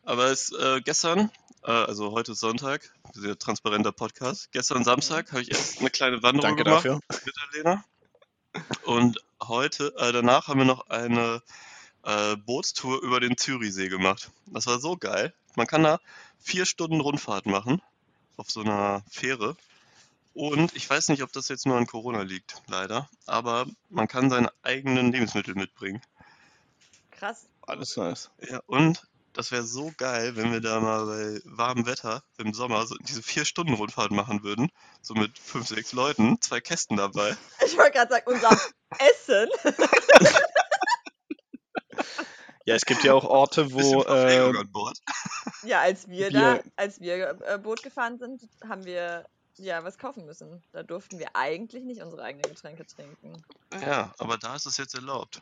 aber es äh, gestern, also heute ist Sonntag, sehr transparenter Podcast. Gestern Samstag habe ich erst eine kleine Wanderung Danke gemacht dafür. mit der Lena. Und heute, äh, danach haben wir noch eine äh, Bootstour über den Zürichsee gemacht. Das war so geil. Man kann da vier Stunden Rundfahrt machen auf so einer Fähre. Und ich weiß nicht, ob das jetzt nur an Corona liegt, leider. Aber man kann seine eigenen Lebensmittel mitbringen. Krass. Alles nice. Ja, und das wäre so geil, wenn wir da mal bei warmem Wetter im Sommer so diese vier Stunden Rundfahrt machen würden. So mit fünf, sechs Leuten, zwei Kästen dabei. Ich wollte gerade sagen, unser Essen. Ja, es gibt ja auch Orte, wo. Äh, an Bord. Ja, als wir Wir- da, als wir äh, Boot gefahren sind, haben wir ja was kaufen müssen. Da durften wir eigentlich nicht unsere eigenen Getränke trinken. Ja, aber da ist es jetzt erlaubt.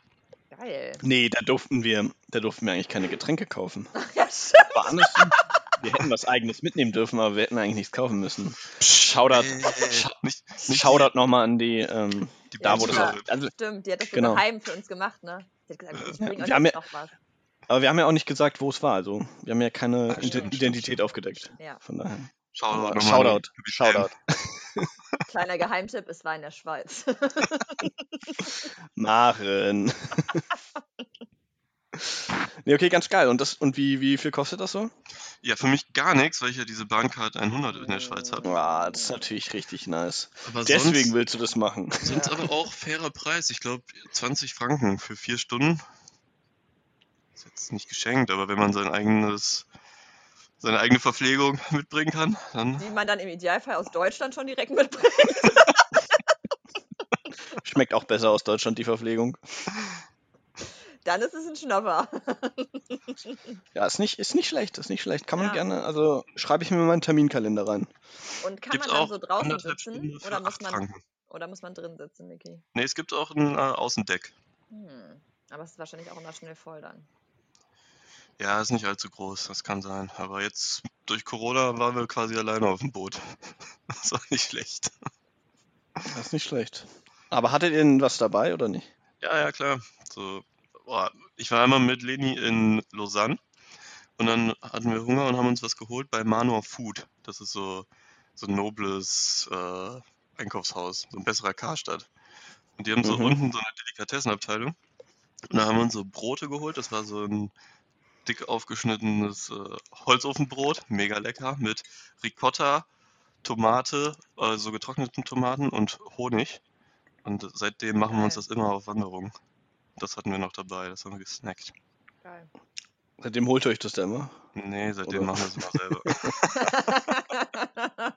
Geil. nee, da durften wir, da durften wir eigentlich keine Getränke kaufen. Ja, stimmt. War andersrum. Wir hätten was eigenes mitnehmen dürfen, aber wir hätten eigentlich nichts kaufen müssen. Shoutout, Äh, Shoutout nochmal an die, ähm, die, die da wo das auch. Also, Stimmt, die hat das Genau. genau. geheim für uns gemacht, ne? Sie hat gesagt, ich Ja, bring euch wir haben jetzt ja- noch was. aber wir haben ja auch nicht gesagt, wo es war. Also, wir haben ja keine Ide- stimmt, Identität stimmt. aufgedeckt. Ja. Von daher. Shoutout, Shoutout, Shoutout. Kleiner Geheimtipp, es war in der Schweiz. Maren. nee, okay, ganz geil. Und, das, und wie, wie viel kostet das so? Ja, für mich gar nichts, weil ich ja diese Bahncard 100 in der Schweiz habe. Wow, das ist natürlich richtig nice. Aber Deswegen sonst, willst du das machen. sonst aber auch fairer Preis. Ich glaube 20 Franken für vier Stunden. Ist jetzt nicht geschenkt, aber wenn man sein eigenes, seine eigene Verpflegung mitbringen kann, dann die man dann im Idealfall aus Deutschland schon direkt mitbringt. Schmeckt auch besser aus Deutschland, die Verpflegung. Dann ist es ein Schnapper. Ja, ist nicht, ist nicht schlecht, ist nicht schlecht. Kann man Ja. gerne, also schreibe ich mir in meinen Terminkalender rein. Und kann man dann auch so draußen anderthalb sitzen? Stunden für Oder muss 8 man. Franken. Oder muss man drin sitzen, Niki? Nee, es gibt auch ein äh, Außendeck. Hm. Aber es ist wahrscheinlich auch immer schnell voll dann. Ja, ist nicht allzu groß, das kann sein. Aber jetzt durch Corona waren wir quasi alleine auf dem Boot. Das war nicht schlecht. Das ist nicht schlecht. Aber hattet ihr denn was dabei oder nicht? Ja, ja, klar. So, boah, ich war einmal mit Leni in Lausanne und dann hatten wir Hunger und haben uns was geholt bei Manor Food. Das ist so, so ein nobles äh, Einkaufshaus, so ein besserer Karstadt. Und die haben so Mhm. unten so eine Delikatessenabteilung. Und da haben wir uns so Brote geholt. Das war so ein dick aufgeschnittenes äh, Holzofenbrot, mega lecker, mit Ricotta, Tomate, äh, so getrockneten Tomaten und Honig. Und seitdem machen wir uns Geil. das immer auf Wanderung. Das hatten wir noch dabei, das haben wir gesnackt. Geil. Seitdem holt ihr euch das da immer. Nee, seitdem Oder? machen wir es immer selber.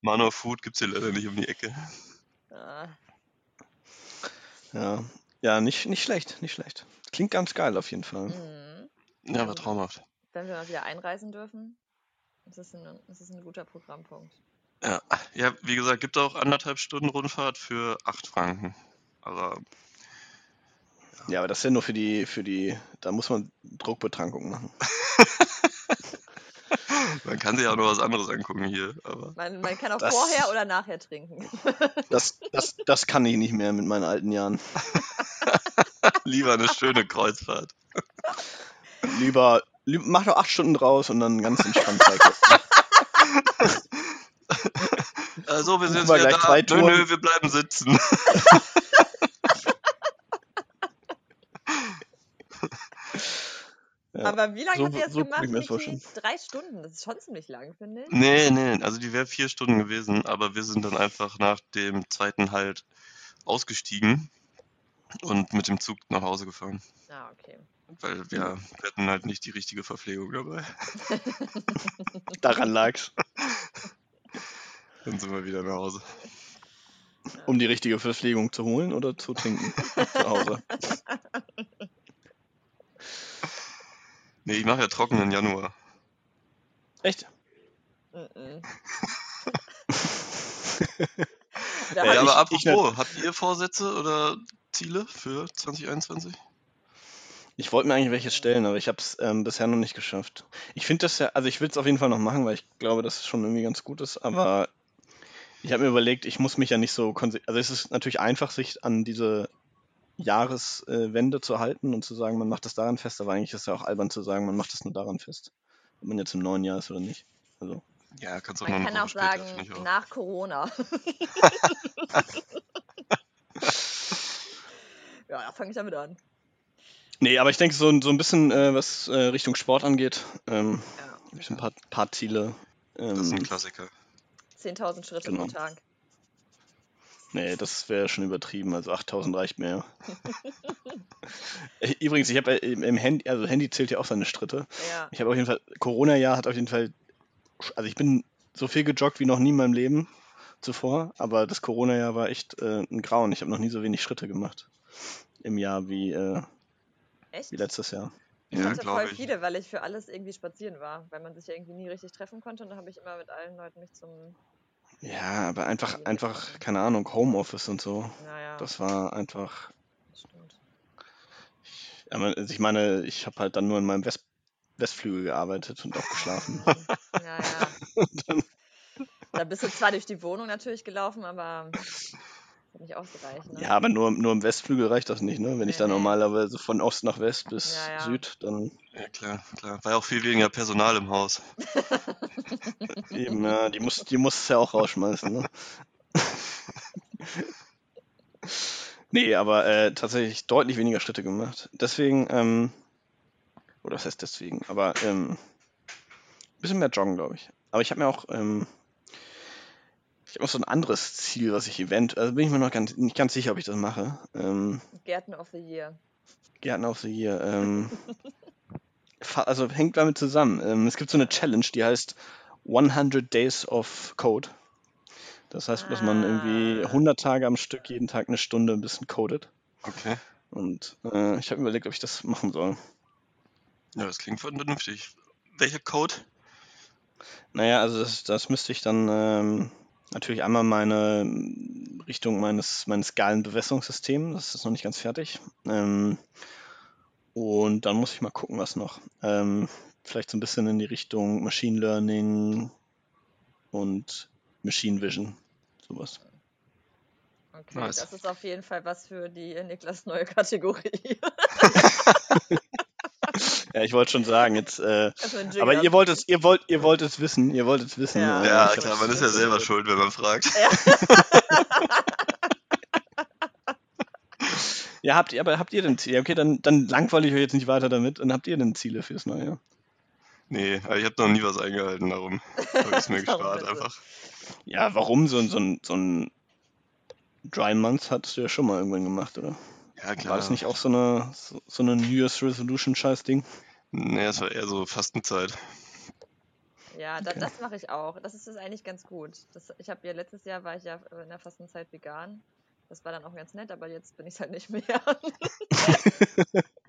Manor Food gibt's hier leider nicht um die Ecke. Ah, Ja. Ja, nicht, nicht schlecht, nicht schlecht. Klingt ganz geil auf jeden Fall. mhm. Ja, war traumhaft. Wenn wir mal wieder einreisen dürfen, ist es ein, ist es ein guter Programmpunkt. Ja, ja, wie gesagt, gibt auch anderthalb Stunden Rundfahrt für 8 Franken. Aber Ja, aber das ist ja nur für die, für die, da muss man Druckbetrankung machen. man kann sich auch noch was anderes angucken hier. Aber Man, man kann auch Das- vorher oder nachher trinken. Das, das, das kann ich nicht mehr mit meinen alten Jahren. lieber eine schöne Kreuzfahrt. Lieber, lieb, mach doch acht Stunden draus und dann ganz entspannt Zeit. Also, wir sind jetzt wieder gleich da. Nö, nö, wir bleiben sitzen. Ja. Aber wie lange so- habt ihr jetzt so gemacht? das. Drei Stunden, das ist schon ziemlich lang, finde ich. Nee, nee, also die wäre vier Stunden gewesen, aber wir sind dann einfach nach dem zweiten Halt ausgestiegen und mit dem Zug nach Hause gefahren. Ah, okay. Weil wir, wir hatten halt nicht die richtige Verpflegung dabei. Daran lag's. Dann sind wir wieder nach Hause. Um die richtige Verpflegung zu holen oder zu trinken zu Hause. Nee, ich mache ja trockenen Januar. Echt? Mhm. Ja, aber ich- ich apropos, habt ihr Vorsätze oder Ziele für 2021? Ich wollte mir eigentlich welche stellen, aber ich habe es ähm, bisher noch nicht geschafft. Ich finde das ja, also ich will es auf jeden Fall noch machen, weil ich glaube, dass es schon irgendwie ganz gut ist, aber ich habe mir überlegt, ich muss mich ja nicht so Also es ist natürlich einfach, sich an diese Jahreswende zu halten und zu sagen, man macht das daran fest, aber eigentlich ist es ja auch albern zu sagen, man macht das nur daran fest, ob man jetzt im neuen Jahr ist oder nicht. Also, Ja, kannst auch Man kann auch später, sagen, auch. nach Corona. ja, da fange ich damit an. Nee, aber ich denke, so, ein- so ein bisschen, äh, was äh, Richtung Sport angeht, ähm, Ja. habe ich so ein paar, paar Ziele. Das ist ein Ähm, Klassiker. 10.000 Schritte Genau. pro Tag. Nee, das wäre schon übertrieben. Also 8000 reicht mir. Äh, Übrigens, ich habe im im Handy, also Handy zählt ja auch seine Schritte. Ja. Ich habe auf jeden Fall, Corona-Jahr hat auf jeden Fall, also ich bin so viel gejoggt wie noch nie in meinem Leben zuvor, aber das Corona-Jahr war echt äh, ein Grauen. Ich habe noch nie so wenig Schritte gemacht im Jahr wie, äh, Echt? wie letztes Jahr. Ich Ja, hatte voll ich. viele, weil ich für alles irgendwie spazieren war, weil man sich ja irgendwie nie richtig treffen konnte und dann habe ich immer mit allen Leuten mich zum, Ja, aber einfach, einfach, keine Ahnung, Homeoffice und so. naja, Das war einfach, das stimmt. man- also ich meine, ich habe halt dann nur in meinem West Westflügel gearbeitet und auch geschlafen. Ja, ja. Da bist du zwar durch die Wohnung natürlich gelaufen, aber hat nicht ausgereicht. Ne? Ja, aber nur, nur im Westflügel reicht das nicht, ne? Wenn ich da normalerweise von Ost nach West bis Ja, ja. Süd, dann Ja, klar, klar. War ja auch viel weniger Personal im Haus. eben, ja, die muss, die muss es ja auch rausschmeißen, ne? Nee, aber äh, tatsächlich deutlich weniger Schritte gemacht. Deswegen, ähm, oder was heißt deswegen? Aber ähm, ein bisschen mehr joggen, glaube ich. Aber ich habe mir auch, ähm, ich habe noch so ein anderes Ziel, was ich event, also bin ich mir noch ganz, nicht ganz sicher, ob ich das mache. Ähm, Gärten of the Year. Gärtner of the Year. Ähm, also hängt damit zusammen. Ähm, es gibt so eine Challenge, die heißt 100 Days of Code. Das heißt, dass man irgendwie Ah. 100 Tage am Stück jeden Tag eine Stunde ein bisschen codet. Okay. Und äh, ich habe mir überlegt, ob ich das machen soll. Ja, das klingt vernünftig. Welcher Code? Naja, also das, das müsste ich dann, ähm, natürlich einmal meine ähm, Richtung meines, meines geilen Bewässerungssystems. Das ist noch nicht ganz fertig. Ähm, und dann muss ich mal gucken, was noch. Ähm, vielleicht so ein bisschen in die Richtung Machine Learning und Machine Vision. Sowas. Okay, Nice. das ist auf jeden Fall was für die Niklas neue Kategorie. Ja, ich wollte schon sagen, jetzt. Äh, Jingle aber ihr wollt es, ihr wollt, ihr wollt es wissen, ihr wollt es wissen. Ja. äh, Ja, klar, man ist ja selber schuld, wenn man fragt. Ja, habt ihr, aber habt ihr denn Ziele? Okay, dann, dann langweile ich euch jetzt nicht weiter damit. Und habt ihr denn Ziele fürs neue Jahr? Nee, aber ich habe noch nie was eingehalten, darum habe ich es mir gespart einfach. Ja, warum? So, ein- so, ein- so ein Dry Month hattest du ja schon mal irgendwann gemacht, oder? Ja, klar. War das nicht auch so eine, so, so eine New Year's Resolution Scheiß-Ding? Nee, es war eher so Fastenzeit. Ja, da, Okay. das mache ich auch. Das ist, ist eigentlich ganz gut. Das, ich habe ja letztes Jahr war ich ja in der Fastenzeit vegan. Das war dann auch ganz nett, aber jetzt bin ich halt nicht mehr.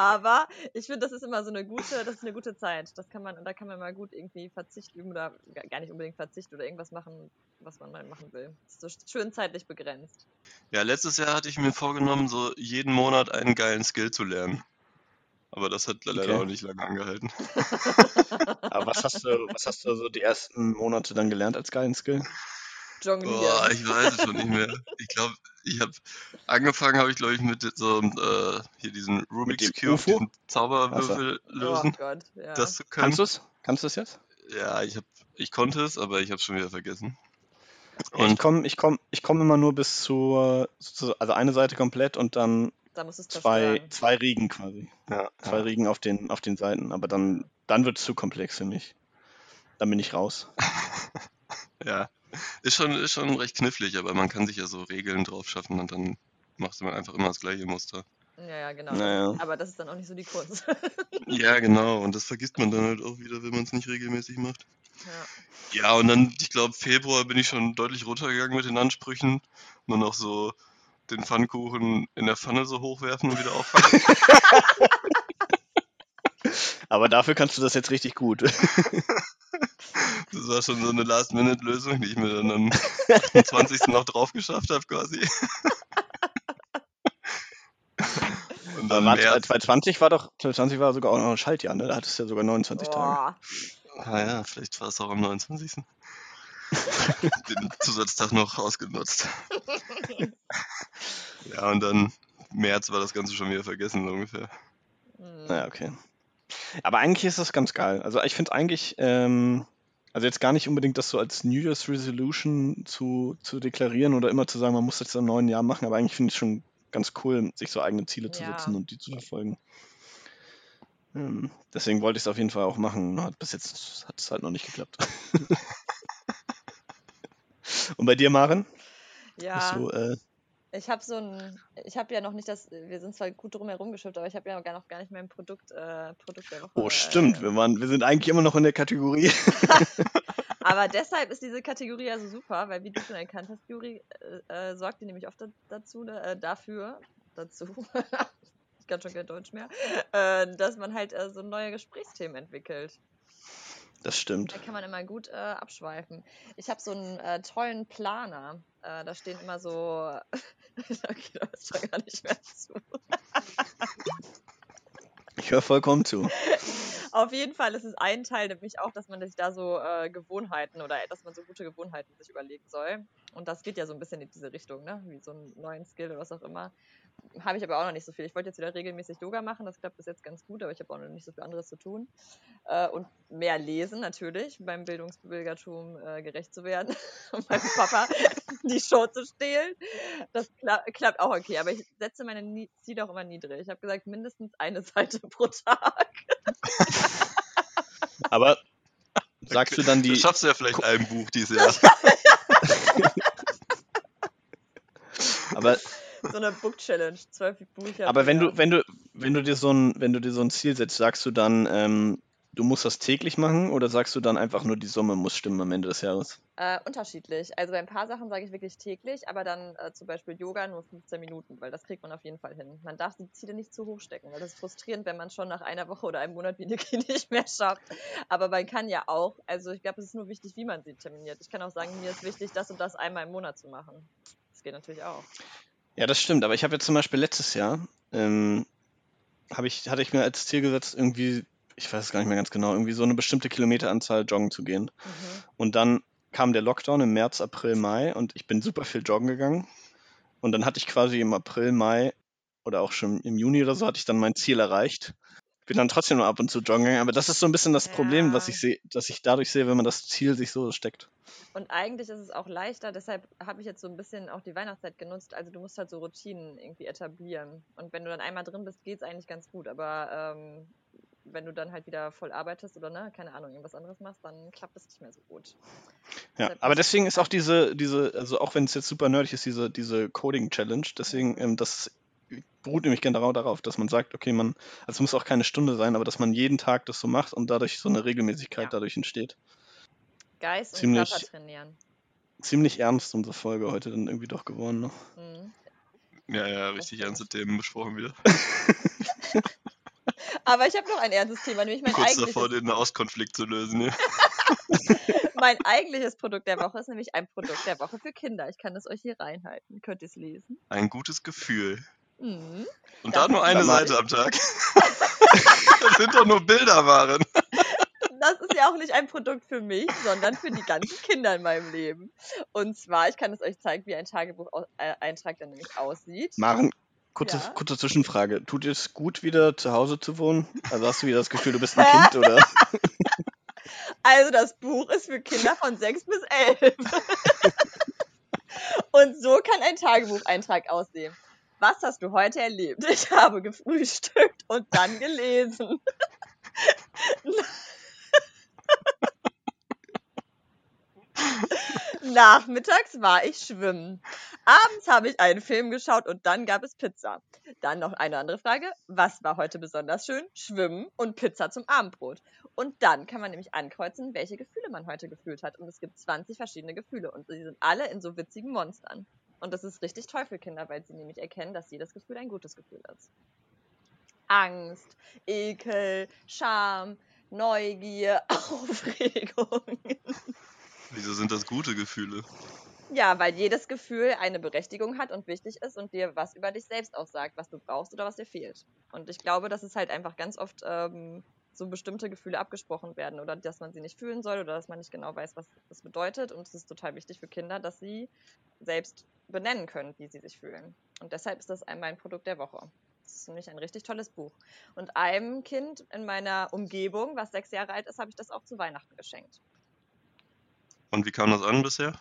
aber ich finde, das ist immer so eine gute, das ist eine gute Zeit. Das kann man, da kann man mal gut irgendwie Verzicht üben oder gar nicht unbedingt Verzicht oder irgendwas machen, was man mal machen will. Das ist so schön zeitlich begrenzt. Ja, letztes Jahr hatte ich mir vorgenommen, so jeden Monat einen geilen Skill zu lernen. Aber das hat leider Okay. auch nicht lange angehalten. Aber was hast du, was hast du so die ersten Monate dann gelernt als geilen Skill? Jonglieren. Boah, ich weiß es schon nicht mehr. Ich glaube, ich habe angefangen, habe ich glaube ich mit so äh, hier diesen Rubik's Cube, UFO? diesen Zauberwürfel oh lösen, Gott, ja. das zu können. Kannst du es? Kannst du es jetzt? Ja, ich hab, ich konnte es, aber ich habe es schon wieder vergessen. ich Und komme ich komm, ich komm immer nur bis zur, zu, also eine Seite komplett und dann da muss es zwei, zwei Riegen quasi. ja, Zwei ja. Riegen auf den, auf den Seiten. Aber dann, dann wird es zu komplex für mich. Dann bin ich raus. ja, ist schon, ist schon recht knifflig, aber man kann sich ja so Regeln drauf schaffen und dann machst du einfach immer das gleiche Muster. Ja, ja, genau. Naja. Aber das ist dann auch nicht so die Kunst. Ja, genau, und das vergisst man dann halt auch wieder, wenn man es nicht regelmäßig macht. ja. Ja, und dann, ich glaube, Februar bin ich schon deutlich runtergegangen mit den Ansprüchen. Nur noch so den Pfannkuchen in der Pfanne so hochwerfen und wieder auffangen. Aber dafür kannst du das jetzt richtig gut. Das war schon so eine Last-Minute-Lösung, die ich mir dann am 28. noch drauf geschafft habe, quasi. Und dann März, 2020 war doch, 2020 war sogar auch noch ein Schaltjahr, ne? Da hattest du ja sogar 29 Tage. Boah. ah ja, vielleicht war es auch am 29. den Zusatztag noch ausgenutzt. ja, und dann März war das Ganze schon wieder vergessen, so ungefähr. Hm. Naja, okay. Aber eigentlich ist das ganz geil. Also ich finde eigentlich, ähm, also jetzt gar nicht unbedingt das so als New Year's Resolution zu, zu deklarieren oder immer zu sagen, man muss das im neuen Jahr machen, aber eigentlich finde ich es schon ganz cool, sich so eigene Ziele zu Ja. setzen und die zu verfolgen. Ähm, deswegen wollte ich es auf jeden Fall auch machen. Hat bis jetzt hat es halt noch nicht geklappt. und bei dir, Maren? Ja, Hast du, äh, ich habe so ein, ich habe ja noch nicht das, wir sind zwar gut drum herum geschifft, aber ich habe ja gar noch gar nicht mein Produkt, äh, Produkt der Woche. oh, stimmt. Äh, Wir, waren, wir sind eigentlich immer noch in der Kategorie. aber deshalb ist diese Kategorie ja so super, weil wie du schon erkannt hast, Juri, äh, äh, sorgt die nämlich oft da, dazu, äh, dafür, dazu, ich kann schon kein Deutsch mehr, äh, dass man halt äh, so neue Gesprächsthemen entwickelt. Das stimmt. Da kann man immer gut äh, abschweifen. Ich habe so einen äh, tollen Planer. Äh, da stehen immer so. okay, ist schon gar nicht mehr zu. Ich höre vollkommen zu. Auf jeden Fall ist es ein Teil, nämlich auch, dass man sich da so äh, Gewohnheiten oder dass man so gute Gewohnheiten sich überlegen soll. Und das geht ja so ein bisschen in diese Richtung, ne? Wie so einen neuen Skill oder was auch immer. Habe ich aber auch noch nicht so viel. Ich wollte jetzt wieder regelmäßig Yoga machen, das klappt bis jetzt ganz gut, aber ich habe auch noch nicht so viel anderes zu tun. Äh, und mehr lesen natürlich, beim Bildungsbürgertum äh, gerecht zu werden und meinem Papa die Show zu stehlen. Das kla klappt auch okay, aber ich setze meine Ziele auch immer niedrig. Ich habe gesagt, mindestens eine Seite pro Tag. Aber sagst du dann die. Das schaffst du ja vielleicht ein Buch dieses Jahr. Aber, so eine Book Challenge, zwölf Bücher. aber wenn du, wenn du, wenn du dir so ein, wenn du dir so ein Ziel setzt, sagst du dann, ähm, du musst das täglich machen oder sagst du dann einfach nur, die Summe muss stimmen am Ende des Jahres? Äh, unterschiedlich. Also bei ein paar Sachen sage ich wirklich täglich, aber dann äh, zum Beispiel Yoga nur 15 Minuten, weil das kriegt man auf jeden Fall hin. Man darf die Ziele nicht zu hoch stecken, weil das ist frustrierend, wenn man schon nach einer Woche oder einem Monat wie Kind nicht mehr schafft. Aber man kann ja auch, also ich glaube, es ist nur wichtig, wie man sie terminiert. Ich kann auch sagen, mir ist wichtig, das und das einmal im Monat zu machen. Das geht natürlich auch. Ja, das stimmt. Aber ich habe jetzt zum Beispiel letztes Jahr, ähm, ich, hatte ich mir als Ziel gesetzt, irgendwie, ich weiß es gar nicht mehr ganz genau, irgendwie so eine bestimmte Kilometeranzahl joggen zu gehen. Mhm. Und dann kam der Lockdown im März, April, Mai und ich bin super viel joggen gegangen. Und dann hatte ich quasi im April, Mai oder auch schon im Juni oder so, hatte ich dann mein Ziel erreicht. Bin dann trotzdem nur ab und zu joggen gegangen. Aber das ist so ein bisschen das Problem, was Ja. ich sehe, dass ich dadurch sehe, wenn man das Ziel sich so steckt. Und eigentlich ist es auch leichter, deshalb habe ich jetzt so ein bisschen auch die Weihnachtszeit genutzt. Also du musst halt so Routinen irgendwie etablieren. Und wenn du dann einmal drin bist, geht es eigentlich ganz gut. Aber ähm, wenn du dann halt wieder voll arbeitest oder ne, keine Ahnung, irgendwas anderes machst, dann klappt es nicht mehr so gut. Ja, Deshalb aber deswegen ist auch diese, diese, also auch wenn es jetzt super nerdig ist, diese, diese Coding-Challenge, deswegen, ähm, das beruht nämlich genau darauf, dass man sagt, okay, man, also es muss auch keine Stunde sein, aber dass man jeden Tag das so macht und dadurch so eine Regelmäßigkeit Ja. dadurch entsteht. Geist und Ziemlich- Körper trainieren. Ziemlich ernst unsere Folge heute dann irgendwie doch geworden. Ne? Mhm. Ja, ja, richtig ernste Themen besprochen wieder. Aber ich habe noch ein ernstes Thema, nämlich mein Kurz eigentliches, davor, den Nahostkonflikt zu lösen. Ja. mein eigentliches Produkt der Woche ist nämlich ein Produkt der Woche für Kinder. Ich kann es euch hier reinhalten. Könnt ihr es lesen? Ein gutes Gefühl. Mhm. Und Das da nur eine. Seite am Tag. das sind doch nur Bilderwaren. Das ist ja auch nicht ein Produkt für mich, sondern für die ganzen Kinder in meinem Leben. Und zwar, ich kann es euch zeigen, wie ein Tagebucheintrag dann nämlich aussieht. Maren, kurze, Ja. kurze Zwischenfrage. Tut dir es gut, wieder zu Hause zu wohnen? Also hast du wieder das Gefühl, du bist ein Kind oder? Also das Buch ist für Kinder von 6 bis 11. Und so kann ein Tagebucheintrag aussehen. Was hast du heute erlebt? Ich habe gefrühstückt und dann gelesen. Nachmittags war ich schwimmen. Abends habe ich einen Film geschaut und dann gab es Pizza. Dann noch eine andere Frage. Was war heute besonders schön? Schwimmen und Pizza zum Abendbrot. Und dann kann man nämlich ankreuzen, welche Gefühle man heute gefühlt hat. Und es gibt 20 verschiedene Gefühle und die sind alle in so witzigen Monstern. Und das ist richtig toll für Kinder, weil sie nämlich erkennen, dass jedes Gefühl ein gutes Gefühl ist. Angst, Ekel, Scham, Neugier, Aufregung. Wieso sind das gute Gefühle? Ja, weil jedes Gefühl eine Berechtigung hat und wichtig ist und dir was über dich selbst aussagt, was du brauchst oder was dir fehlt. Und ich glaube, dass es halt einfach ganz oft ähm, so bestimmte Gefühle abgesprochen werden oder dass man sie nicht fühlen soll oder dass man nicht genau weiß, was das bedeutet. Und es ist total wichtig für Kinder, dass sie selbst benennen können, wie sie sich fühlen. Und deshalb ist das einmal ein Produkt der Woche. Das ist nämlich ein richtig tolles Buch. Und einem Kind in meiner Umgebung, was sechs Jahre alt ist, habe ich das auch zu Weihnachten geschenkt. Und wie kam das an bisher?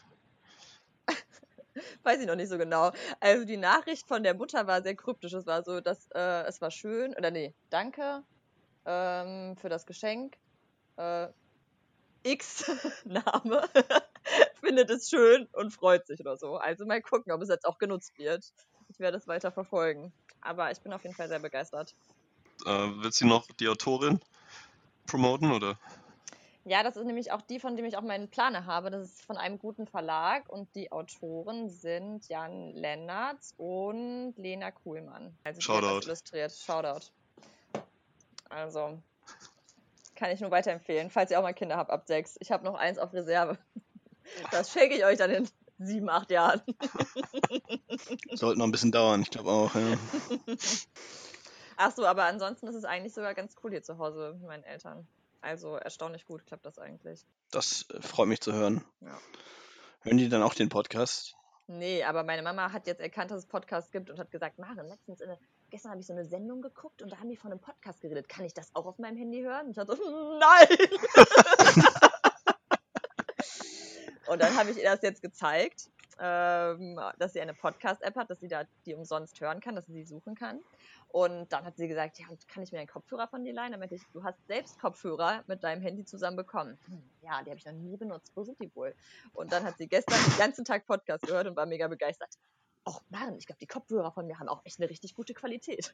Weiß ich noch nicht so genau. Also die Nachricht von der Mutter war sehr kryptisch. Es war so, dass äh, es war schön, oder nee, danke ähm, für das Geschenk. Äh, X Name findet es schön und freut sich oder so. Also mal gucken, ob es jetzt auch genutzt wird. Ich werde es weiter verfolgen. Aber ich bin auf jeden Fall sehr begeistert. Äh, willst du noch die Autorin promoten oder? Ja, das ist nämlich auch die, von dem ich auch meinen Planer habe. Das ist von einem guten Verlag und die Autoren sind Jan Lennertz und Lena Kuhlmann. Also Shoutout. illustriert. Shoutout. Also kann ich nur weiterempfehlen, falls ihr auch mal Kinder habt ab sechs. Ich habe noch eins auf Reserve. Das schenke ich euch dann in sieben, acht Jahren. Sollte noch ein bisschen dauern, ich glaube auch. Ja. Ach so, aber ansonsten ist es eigentlich sogar ganz cool hier zu Hause mit meinen Eltern. Also erstaunlich gut klappt das eigentlich. Das äh, freut mich zu hören. Ja. Hören die dann auch den Podcast? Nee, aber meine Mama hat jetzt erkannt, dass es Podcasts gibt und hat gesagt, Maren, letztens in der, gestern habe ich so eine Sendung geguckt und da haben die von einem Podcast geredet. Kann ich das auch auf meinem Handy hören? Und ich dachte, nein! und dann habe ich ihr das jetzt gezeigt, ähm, dass sie eine Podcast-App hat, dass sie da die umsonst hören kann, dass sie sie suchen kann. Und dann hat sie gesagt, ja, kann ich mir einen Kopfhörer von dir leihen? Dann meinte ich, du hast selbst Kopfhörer mit deinem Handy zusammen bekommen. Hm, ja, die habe ich noch nie benutzt. Wo sind die wohl? Und dann hat sie gestern den ganzen Tag Podcast gehört und war mega begeistert. Och, Maren, ich glaube, die Kopfhörer von mir haben auch echt eine richtig gute Qualität.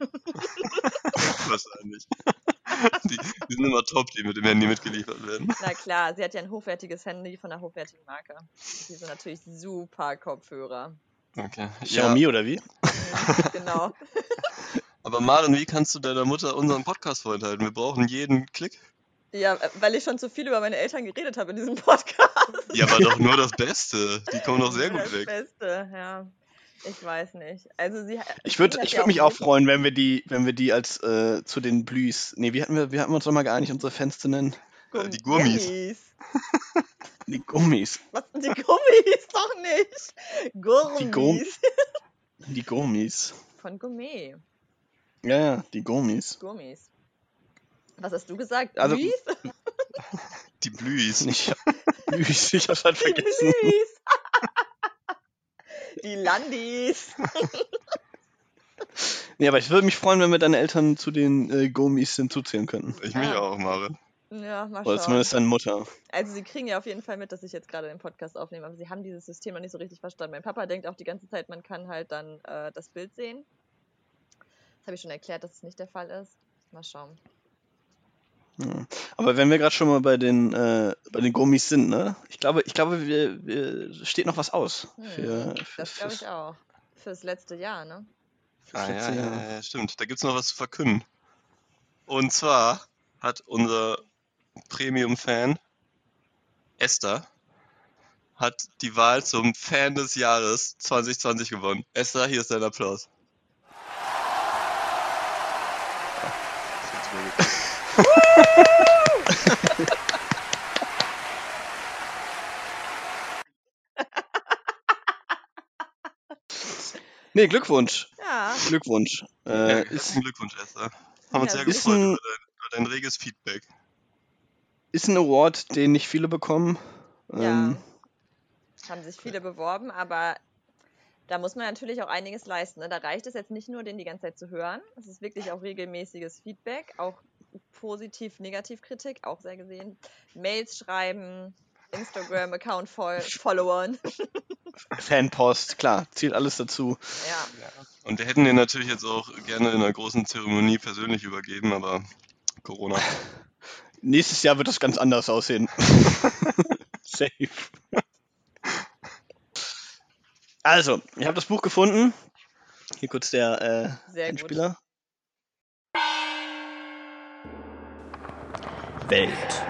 Wahrscheinlich. Die, die sind immer top, die mit dem Handy mitgeliefert werden. Na klar, sie hat ja ein hochwertiges Handy von einer hochwertigen Marke. Die sind natürlich super Kopfhörer. Okay. Xiaomi oder wie? Mhm, genau. Aber Maren, wie kannst du deiner Mutter unseren Podcast vorenthalten? Wir brauchen jeden Klick. Ja, weil ich schon zu viel über meine Eltern geredet habe in diesem Podcast. Ja, aber doch nur das Beste. Die kommen doch sehr gut das weg. Beste, ja. Ich weiß nicht. Also sie Ich würde ich ja würd mich auch freuen, wenn wir die, wenn wir die als äh, zu den Blühs. Nee, wie hatten wir, wie hatten wir uns nochmal geeinigt, unsere Fans zu nennen? Äh, die Gummis. Die Gummis. Was sind die Gummis? Doch nicht. Gummis. Die Gum- Die Gummis. Von Gourmet. Ja, ja, die Gummis. Gummis. Was hast du gesagt? Also- Blüis? Die Blühis. Nicht Blühs, ich hab's halt Die vergessen. Blüis. Die Landis. Nee, aber ich würde mich freuen, wenn wir deine Eltern zu den äh, Gummis hinzuzählen könnten. Ich mich Ja. auch, Maren. Ja, mal Oder zumindest deine Mutter. Also sie kriegen ja auf jeden Fall mit, dass ich jetzt gerade den Podcast aufnehme, aber sie haben dieses System noch nicht so richtig verstanden. Mein Papa denkt auch die ganze Zeit, man kann halt dann äh, das Bild sehen. Das habe ich schon erklärt, dass es nicht der Fall ist. Mal schauen. Ja. Aber wenn wir gerade schon mal bei den, äh, bei den Gummis sind, ne? Ich glaube, ich glaube, wir, wir steht noch was aus. Hm, Für, für, das glaube fürs- ich auch. Fürs letzte Jahr, ne? fürs Ah, ja, letzte ja, Jahr. ja, ja, stimmt. Da gibt's noch was zu verkünden. Und zwar hat unser Premium-Fan Esther hat die Wahl zum Fan des Jahres 2020 gewonnen. Esther, hier ist dein Applaus. Das hat super geklappt. Nee, Glückwunsch. Ja, Glückwunsch. Ja, Äh, ist, herzlichen Glückwunsch, Esther. Haben uns Ja, sehr ist gefreut ein- über dein, über dein reges Feedback. ist ein Award, den nicht viele bekommen. ja. Ähm, Haben sich viele beworben, aber da muss man natürlich auch einiges leisten. Ne? Da reicht es jetzt nicht nur, den die ganze Zeit zu hören. Es ist wirklich auch regelmäßiges Feedback, auch positiv, negativ Kritik, auch sehr gesehen. Mails schreiben, Instagram-Account voll, Followern. Fanpost, klar, zählt alles dazu. Ja, Und wir hätten den natürlich jetzt auch gerne in einer großen Zeremonie persönlich übergeben, aber Corona. Nächstes Jahr wird das ganz anders aussehen. Safe. Also, ich habe das Buch gefunden. Hier kurz der äh, sehr gut. Einspieler. Welt,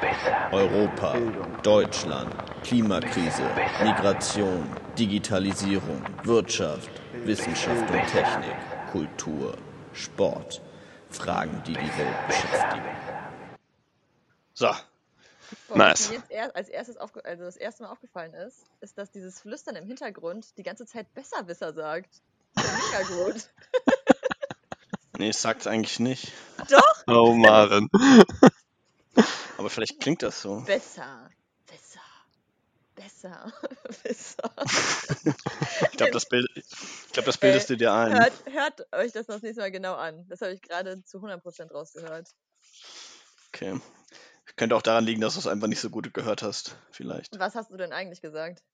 Europa, Deutschland, Klimakrise, Migration, Digitalisierung, Wirtschaft, Wissenschaft und Technik, Kultur, Sport. Fragen, die die Welt beschäftigen. So, Boah, Nice. Was mir jetzt erst, als erstes aufge also das erste Mal aufgefallen ist, ist, dass dieses Flüstern im Hintergrund die ganze Zeit Besserwisser sagt. Mega gut. nee, es sagt eigentlich nicht. Doch, Oh, Maren. Aber vielleicht klingt das so. besser, besser, besser, besser. Ich glaube, das, Bild, ich glaub, das bildest du dir ein. Hört, hört euch das noch das nächste Mal genau an. Das habe ich gerade zu 100% rausgehört. Okay. Könnte auch daran liegen, dass du es einfach nicht so gut gehört hast. Vielleicht. Was hast du denn eigentlich gesagt?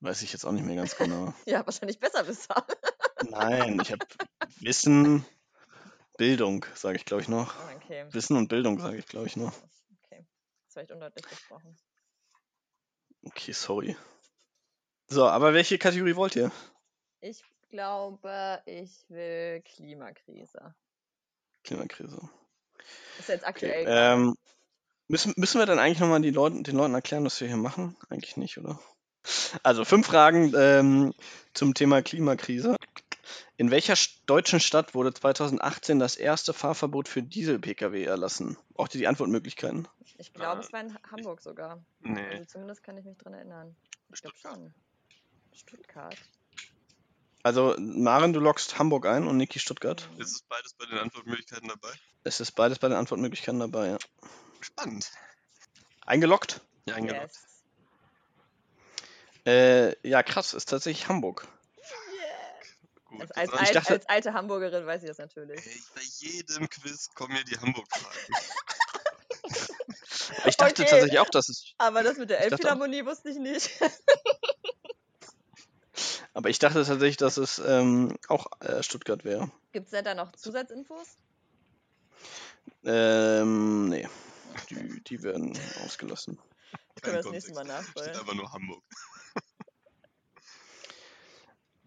Weiß ich jetzt auch nicht mehr ganz genau. Ja, wahrscheinlich Besserwisser. Nein, ich habe Wissen, Bildung, sage ich, glaube ich, noch. Okay, Wissen und Bildung, sage ich, glaube ich, noch. okay. Das war ich undeutlich gesprochen. Okay, sorry. So, aber welche Kategorie wollt ihr? Ich glaube, ich will Klimakrise. Klimakrise. Ist jetzt Okay. aktuell. gerade. Ähm, müssen, müssen wir dann eigentlich nochmal die Leuten, den Leuten erklären, was wir hier machen? Eigentlich nicht, oder? Also, fünf Fragen ähm, zum Thema Klimakrise. In welcher deutschen Stadt wurde 2018 das erste Fahrverbot für Diesel-Pkw erlassen? Braucht ihr die Antwortmöglichkeiten? Ich glaube, Äh, es war in Hamburg sogar. Nee. Also zumindest kann ich mich dran erinnern. Ich glaube Stuttgart. schon. Stuttgart. Also, Maren, du loggst Hamburg ein und Niki Stuttgart. Mhm. Ist es beides bei den Antwortmöglichkeiten dabei? Es ist beides bei den Antwortmöglichkeiten dabei, ja. Spannend. Eingeloggt? Ja, eingeloggt. Yes. Äh, ja, krass, ist tatsächlich Hamburg. Gut. Als, als, alt, dachte- als alte Hamburgerin weiß ich das natürlich. Ey, bei jedem Quiz kommen mir die Hamburg-Fragen. Ich dachte Okay. tatsächlich auch, dass es. Aber das mit der Elbphilharmonie wusste ich nicht. Aber ich dachte tatsächlich, dass es ähm, auch äh, Stuttgart wäre. Gibt es denn da noch Zusatzinfos? Ähm, nee. Die, die werden ausgelassen. Können wir das nächste Mal Kontext. Steht einfach nur Hamburg.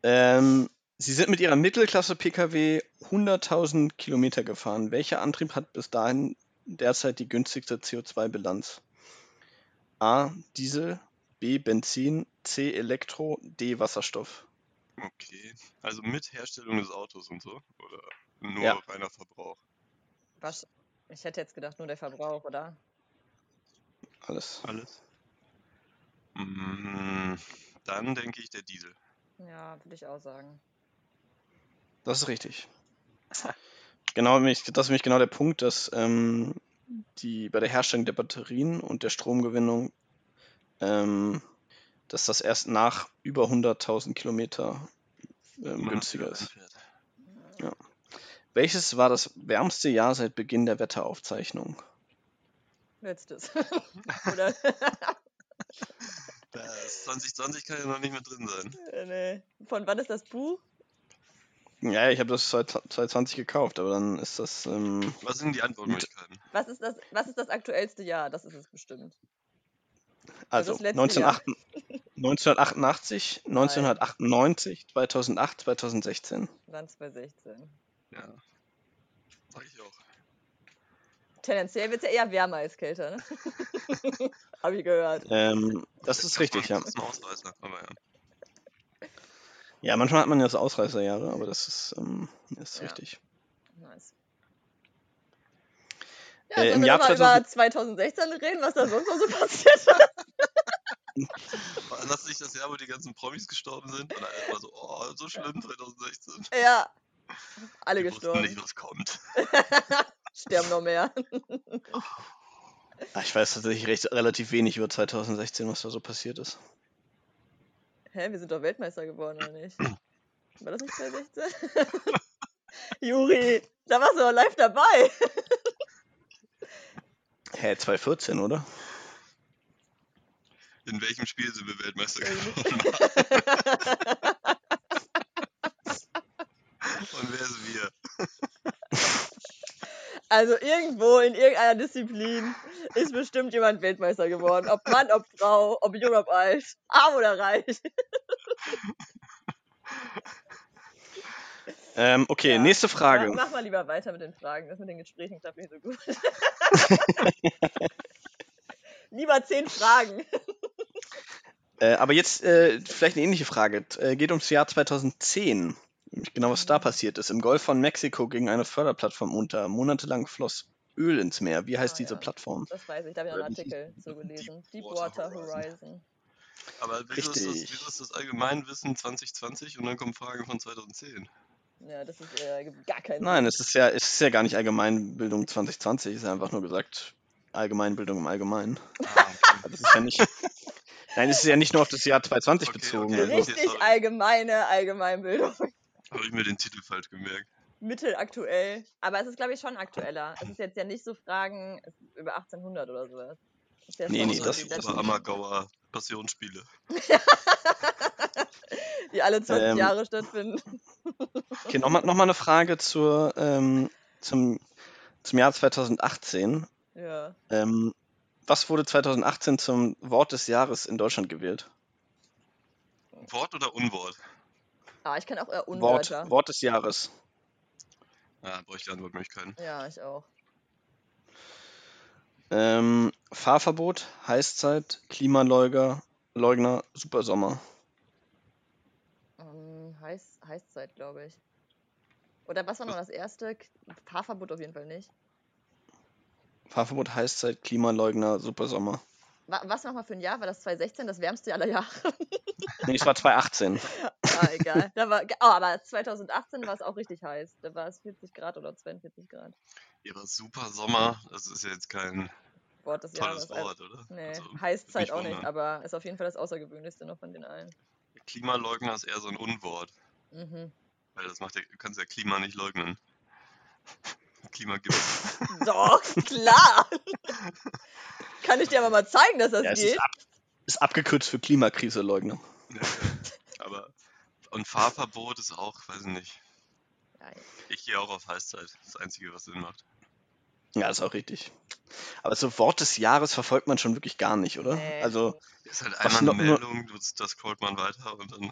Ähm, Sie sind mit Ihrer Mittelklasse-Pkw 100.000 Kilometer gefahren. Welcher Antrieb hat bis dahin derzeit die günstigste CO2-Bilanz? A. Diesel, B. Benzin, C. Elektro, D. Wasserstoff. Okay. Also mit Herstellung des Autos und so? Oder nur Ja. reiner Verbrauch? Was? Ich hätte jetzt gedacht, nur der Verbrauch, oder? Alles. Alles? Mm, Dann denke ich der Diesel. Ja, würde ich auch sagen. Das ist richtig. Genau, das ist nämlich genau der Punkt, dass ähm, die bei der Herstellung der Batterien und der Stromgewinnung, ähm, dass das erst nach über 100.000 Kilometer ähm, günstiger ist. einfährt. Welches war das wärmste Jahr seit Beginn der Wetteraufzeichnung? Letztes. oder? Das 2020 kann ja noch nicht mehr drin sein. Äh, nee. Von wann ist das Buch? Ja, ich habe das 2020 gekauft, aber dann ist das. Ähm, Was sind die Antwortmöglichkeiten? Was ist das, was ist das aktuellste Jahr? Das ist es bestimmt. also letzte 1988, 1988, 1998, 2008, 2016. Dann 2016. Ja. Sag ich auch. Tendenziell wird es ja eher wärmer als kälter, ne? Hab ich gehört. Ähm, das ist richtig, ja. Das ist ein Ausreißer, aber ja. Ja, manchmal hat man ja so Ausreißerjahre, aber das ist, ähm, ist Ja. richtig. Nice. Äh, Ja, sollen im wir Jahr noch mal 2000 über 2016 reden, was da sonst noch so passiert ist? War das nicht das Jahr, wo die ganzen Promis gestorben sind? Und alle war so, oh, so schlimm 2016. ja. Alle Wir wussten gestorben. nicht, was kommt. Sterben noch mehr. Ah, Ich weiß tatsächlich recht, relativ wenig über 2016, was da so passiert ist. Hä, wir sind doch Weltmeister geworden, oder nicht? War das nicht 2016? Juri, da warst du doch live dabei. Hä, 2014, oder? In welchem Spiel sind wir Weltmeister Weiß geworden? Und wer sind wir? Also irgendwo in irgendeiner Disziplin ist bestimmt jemand Weltmeister geworden. Ob Mann, ob Frau, ob jung, ob alt, arm oder reich. Ähm, okay, Ja. nächste Frage. Ja, mach mal lieber weiter mit den Fragen. Das mit den Gesprächen klappt nicht so gut. lieber zehn Fragen. Äh, aber jetzt äh, vielleicht eine ähnliche Frage. Äh, geht ums Jahr 2010. Nämlich Genau, was da passiert ist. Im Golf von Mexiko ging eine Förderplattform unter. Monatelang floss Öl ins Meer. Wie heißt Ah, diese ja. Plattform? Das weiß ich, da habe ich noch einen Artikel zu gelesen. Deepwater Deepwater Horizon. Aber wieso ist, das, Richtig. wieso ist das Allgemeinwissen 2020 und dann kommen Fragen von 2010? Ja, das ist äh, gar keinen Nein, es ist ja, es ist ja gar nicht Allgemeinbildung 2020. Es ist einfach nur gesagt Allgemeinbildung im Allgemeinen. Ah, okay. Also es ist ja nicht. Nein, es ist ja nicht nur auf das Jahr 2020 Okay, bezogen. okay. Also, Richtig sorry. allgemeine Allgemeinbildung. Habe ich mir den Titel falsch gemerkt. Mittelaktuell. Aber es ist, glaube ich, schon aktueller. Es ist jetzt ja nicht so Fragen über 1800 oder sowas. Ist ja Nee, nee, so das- aber Ammergauer Passionsspiele. die alle 20 Ähm, Jahre stattfinden. okay, nochmal noch mal eine Frage zur, ähm, zum, zum Jahr 2018. Ja. Ähm, was wurde 2018 zum Wort des Jahres in Deutschland gewählt? Wort oder Unwort? Ah, ich kenne auch eher Wort, Unwörter. Wort des Jahres. Ja, brauche ich die Antwortmöglichkeiten. Ja, ich auch. Ähm, Fahrverbot, Heißzeit, Klimaleugner, Leugner, Supersommer. Ähm, Heiß, Heißzeit, glaube ich. Oder was war noch das erste? Fahrverbot auf jeden Fall nicht. Fahrverbot, Heißzeit, Klimaleugner, Supersommer. Wa was nochmal für ein Jahr? War das 2016 das wärmste aller Jahre? Nee, es war 2018. ah, egal. Da war, oh, aber 2018 war es auch richtig heiß. Da war es 40 Grad oder 42 Grad. Ihrer Super Sommer, das ist ja jetzt kein Wort des tolles Jahres. Wort, oder? Nee, Also, Heißzeit auch nicht, aber ist auf jeden Fall das Außergewöhnlichste noch von den allen. Klimaleugner ist eher so ein Unwort, Mhm. weil das macht ja, du kannst ja Klima nicht leugnen. Klima gibt's. Doch, klar! Kann ich dir aber mal zeigen, dass das Ja, es geht? ist, ab, ist abgekürzt für Klimakrise-Leugner. Ja, ja. Aber und Fahrverbot ist auch, weiß ich nicht. Ich gehe auch auf Heißzeit. Das Einzige, was Sinn macht. Ja, ist auch richtig. Aber so Wort des Jahres verfolgt man schon wirklich gar nicht, oder? Nee. Also, Ist halt einmal eine Meldung, du- da scrollt man weiter und dann.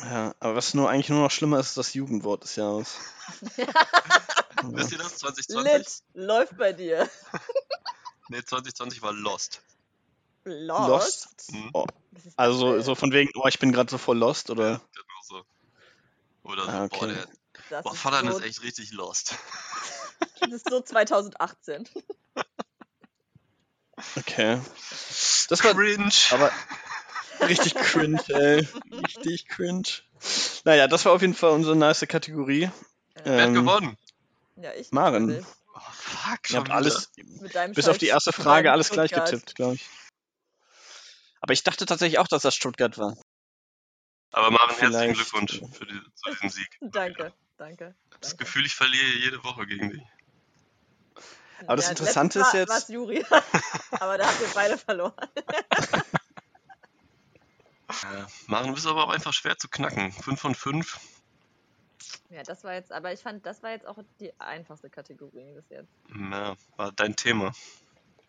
Ja, aber was nur eigentlich nur noch schlimmer ist, ist das Jugendwort des Jahres. Wisst ihr das? 2020? Lit läuft bei dir. Nee, 2020 war Lost. Lost? Lost? Mhm. Oh, also so, von wegen, oh, ich bin gerade so voll lost, oder? Genau so. Oder so, Ah, boah, okay. der Das boah, ist Vater so, ist echt richtig lost. Das ist so 2018. Okay. Das war Cringe. aber richtig cringe, ey. Richtig cringe. Naja, das war auf jeden Fall unsere nice Kategorie. Wer hat ähm, gewonnen? Ja, ich Maren. Oh, fuck, Ihr habt wieder. alles, bis auf die erste Frage, alles gleich getippt, glaube ich. Aber ich dachte tatsächlich auch, dass das Stuttgart war. Aber herzlichen Vielleicht- Glückwunsch für die, zu diesem Sieg. Danke, danke. Das danke. Gefühl, ich verliere jede Woche gegen dich. Aber das Ja, Interessante letztes ist jetzt- Juri. Aber da habt ihr beide verloren. Ja. Maren, du bist aber auch einfach schwer zu knacken. 5 von 5. Ja, das war jetzt, aber ich fand, das war jetzt auch die einfachste Kategorie bis jetzt. Ja, war dein Thema.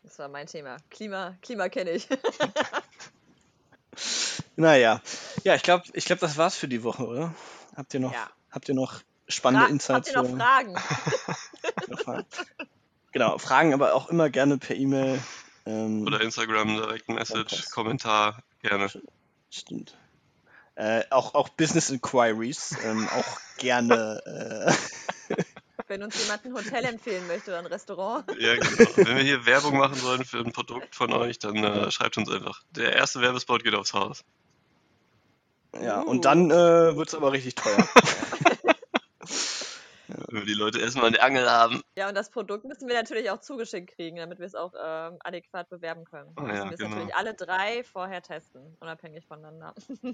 Das war mein Thema. Klima, Klima kenne ich. Naja. Ja, ich glaube, ich glaub, das war's für die Woche, oder? Habt ihr noch, Ja. habt ihr noch spannende Fra Insights? Habt ihr noch Fragen? Genau, Fragen aber auch immer gerne per E-Mail. Ähm, Oder Instagram, Direct Message. Kommentar, gerne. Stimmt. Äh, auch, auch Business Inquiries, ähm, auch gerne. Äh, Wenn uns jemand ein Hotel empfehlen möchte oder ein Restaurant. Ja, genau. Wenn wir hier Werbung machen sollen für ein Produkt von euch, dann äh, schreibt uns einfach. Der erste Werbespot geht aufs Haus. ja, Uh. und dann äh, wird es aber richtig teuer. Wenn die Leute erstmal an der Angel haben. Ja, und das Produkt müssen wir natürlich auch zugeschickt kriegen, damit wir es auch ähm, adäquat bewerben können. Müssen ja, wir es genau. natürlich alle drei vorher testen, unabhängig voneinander.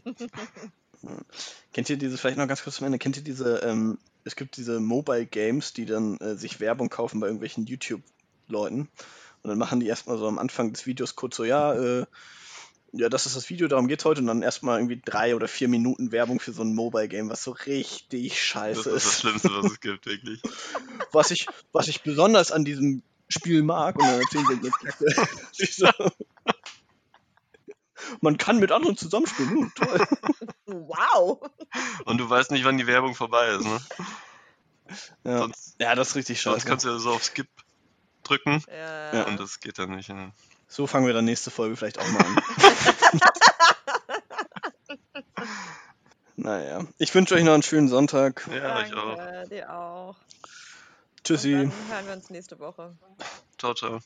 Kennt ihr diese, vielleicht noch ganz kurz zum Ende, kennt ihr diese, ähm, es gibt diese Mobile Games, die dann äh, sich Werbung kaufen bei irgendwelchen YouTube-Leuten. Und dann machen die erstmal so am Anfang des Videos kurz so, ja, äh, ja, das ist das Video, darum geht's heute. Und dann erstmal irgendwie drei oder vier Minuten Werbung für so ein Mobile Game, was so richtig Das scheiße ist das Schlimmste, was es gibt, wirklich. was ich, was ich besonders an diesem Spiel mag, und dann erzählen sie so, Man kann mit anderen zusammenspielen, hm, toll. wow! Und du weißt nicht, wann die Werbung vorbei ist, ne? Ja, Sonst, ja das ist richtig sonst scheiße. kannst du ja so auf Skip drücken Ja, und das geht dann nicht. Ne? So fangen wir dann nächste Folge vielleicht auch mal an. naja, ich wünsche euch noch einen schönen Sonntag. Ja, ich auch. Danke, dir auch. Tschüssi. Und dann hören wir uns nächste Woche. Ciao, ciao.